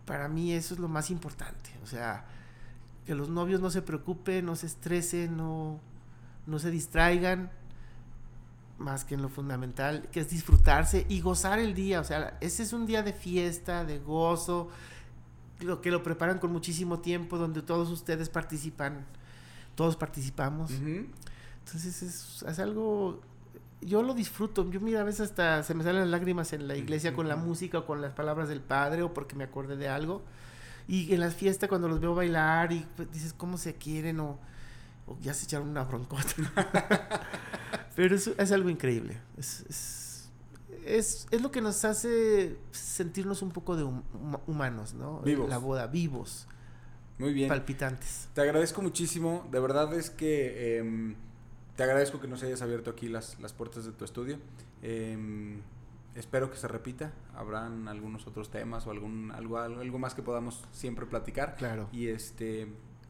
Speaker 2: para mí eso es lo más importante. O sea, que los novios no se preocupen, no se estresen, no, no se distraigan, más que en lo fundamental, que es disfrutarse y gozar el día. O sea, ese es un día de fiesta, de gozo, lo que lo preparan con muchísimo tiempo, donde todos ustedes participan, todos participamos. Entonces es, es algo, yo lo disfruto. Yo mira, a veces hasta se me salen las lágrimas en la iglesia con la música o con las palabras del padre o porque me acordé de algo. Y en las fiestas cuando los veo bailar y pues, dices cómo se quieren o, o ya se echaron una broncota. Pero es, es algo increíble. Es, es, es, es lo que nos hace sentirnos un poco de hum- hum- humanos, ¿no?
Speaker 1: Vivos.
Speaker 2: La boda, vivos,
Speaker 1: Muy bien.
Speaker 2: palpitantes.
Speaker 1: Te agradezco muchísimo. De verdad es que em, te agradezco que nos hayas abierto aquí las, las puertas de tu estudio. Em, espero que se repita. Habrán algunos otros temas o algún algo, algo, algo más que podamos siempre platicar.
Speaker 2: Claro.
Speaker 1: Y este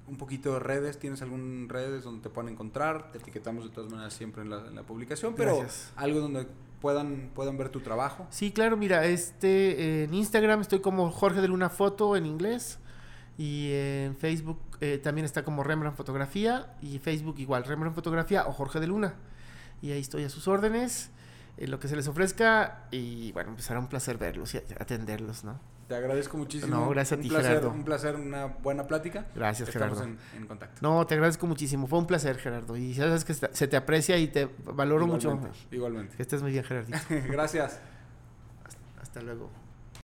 Speaker 1: un poquito de redes, ¿tienes algún redes donde te puedan encontrar? Te etiquetamos de todas maneras siempre en la, en la publicación, pero
Speaker 2: Gracias.
Speaker 1: algo donde puedan puedan ver tu trabajo.
Speaker 2: Sí, claro, mira, este en Instagram estoy como Jorge de Luna Foto en inglés y en Facebook eh, también está como Rembrandt Fotografía y Facebook igual Rembrandt Fotografía o Jorge de Luna y ahí estoy a sus órdenes en lo que se les ofrezca y bueno, pues será un placer verlos y atenderlos, ¿no?
Speaker 1: Te agradezco muchísimo.
Speaker 2: No, gracias a
Speaker 1: un
Speaker 2: ti,
Speaker 1: placer,
Speaker 2: Gerardo.
Speaker 1: Un placer, una buena plática.
Speaker 2: Gracias,
Speaker 1: Estamos
Speaker 2: Gerardo.
Speaker 1: en, en contacto.
Speaker 2: No, te agradezco muchísimo, fue un placer, Gerardo, y sabes que se te aprecia y te valoro mucho.
Speaker 1: Igualmente, Igualmente.
Speaker 2: Que estés muy bien, Gerardito.
Speaker 1: Gracias.
Speaker 2: Hasta luego.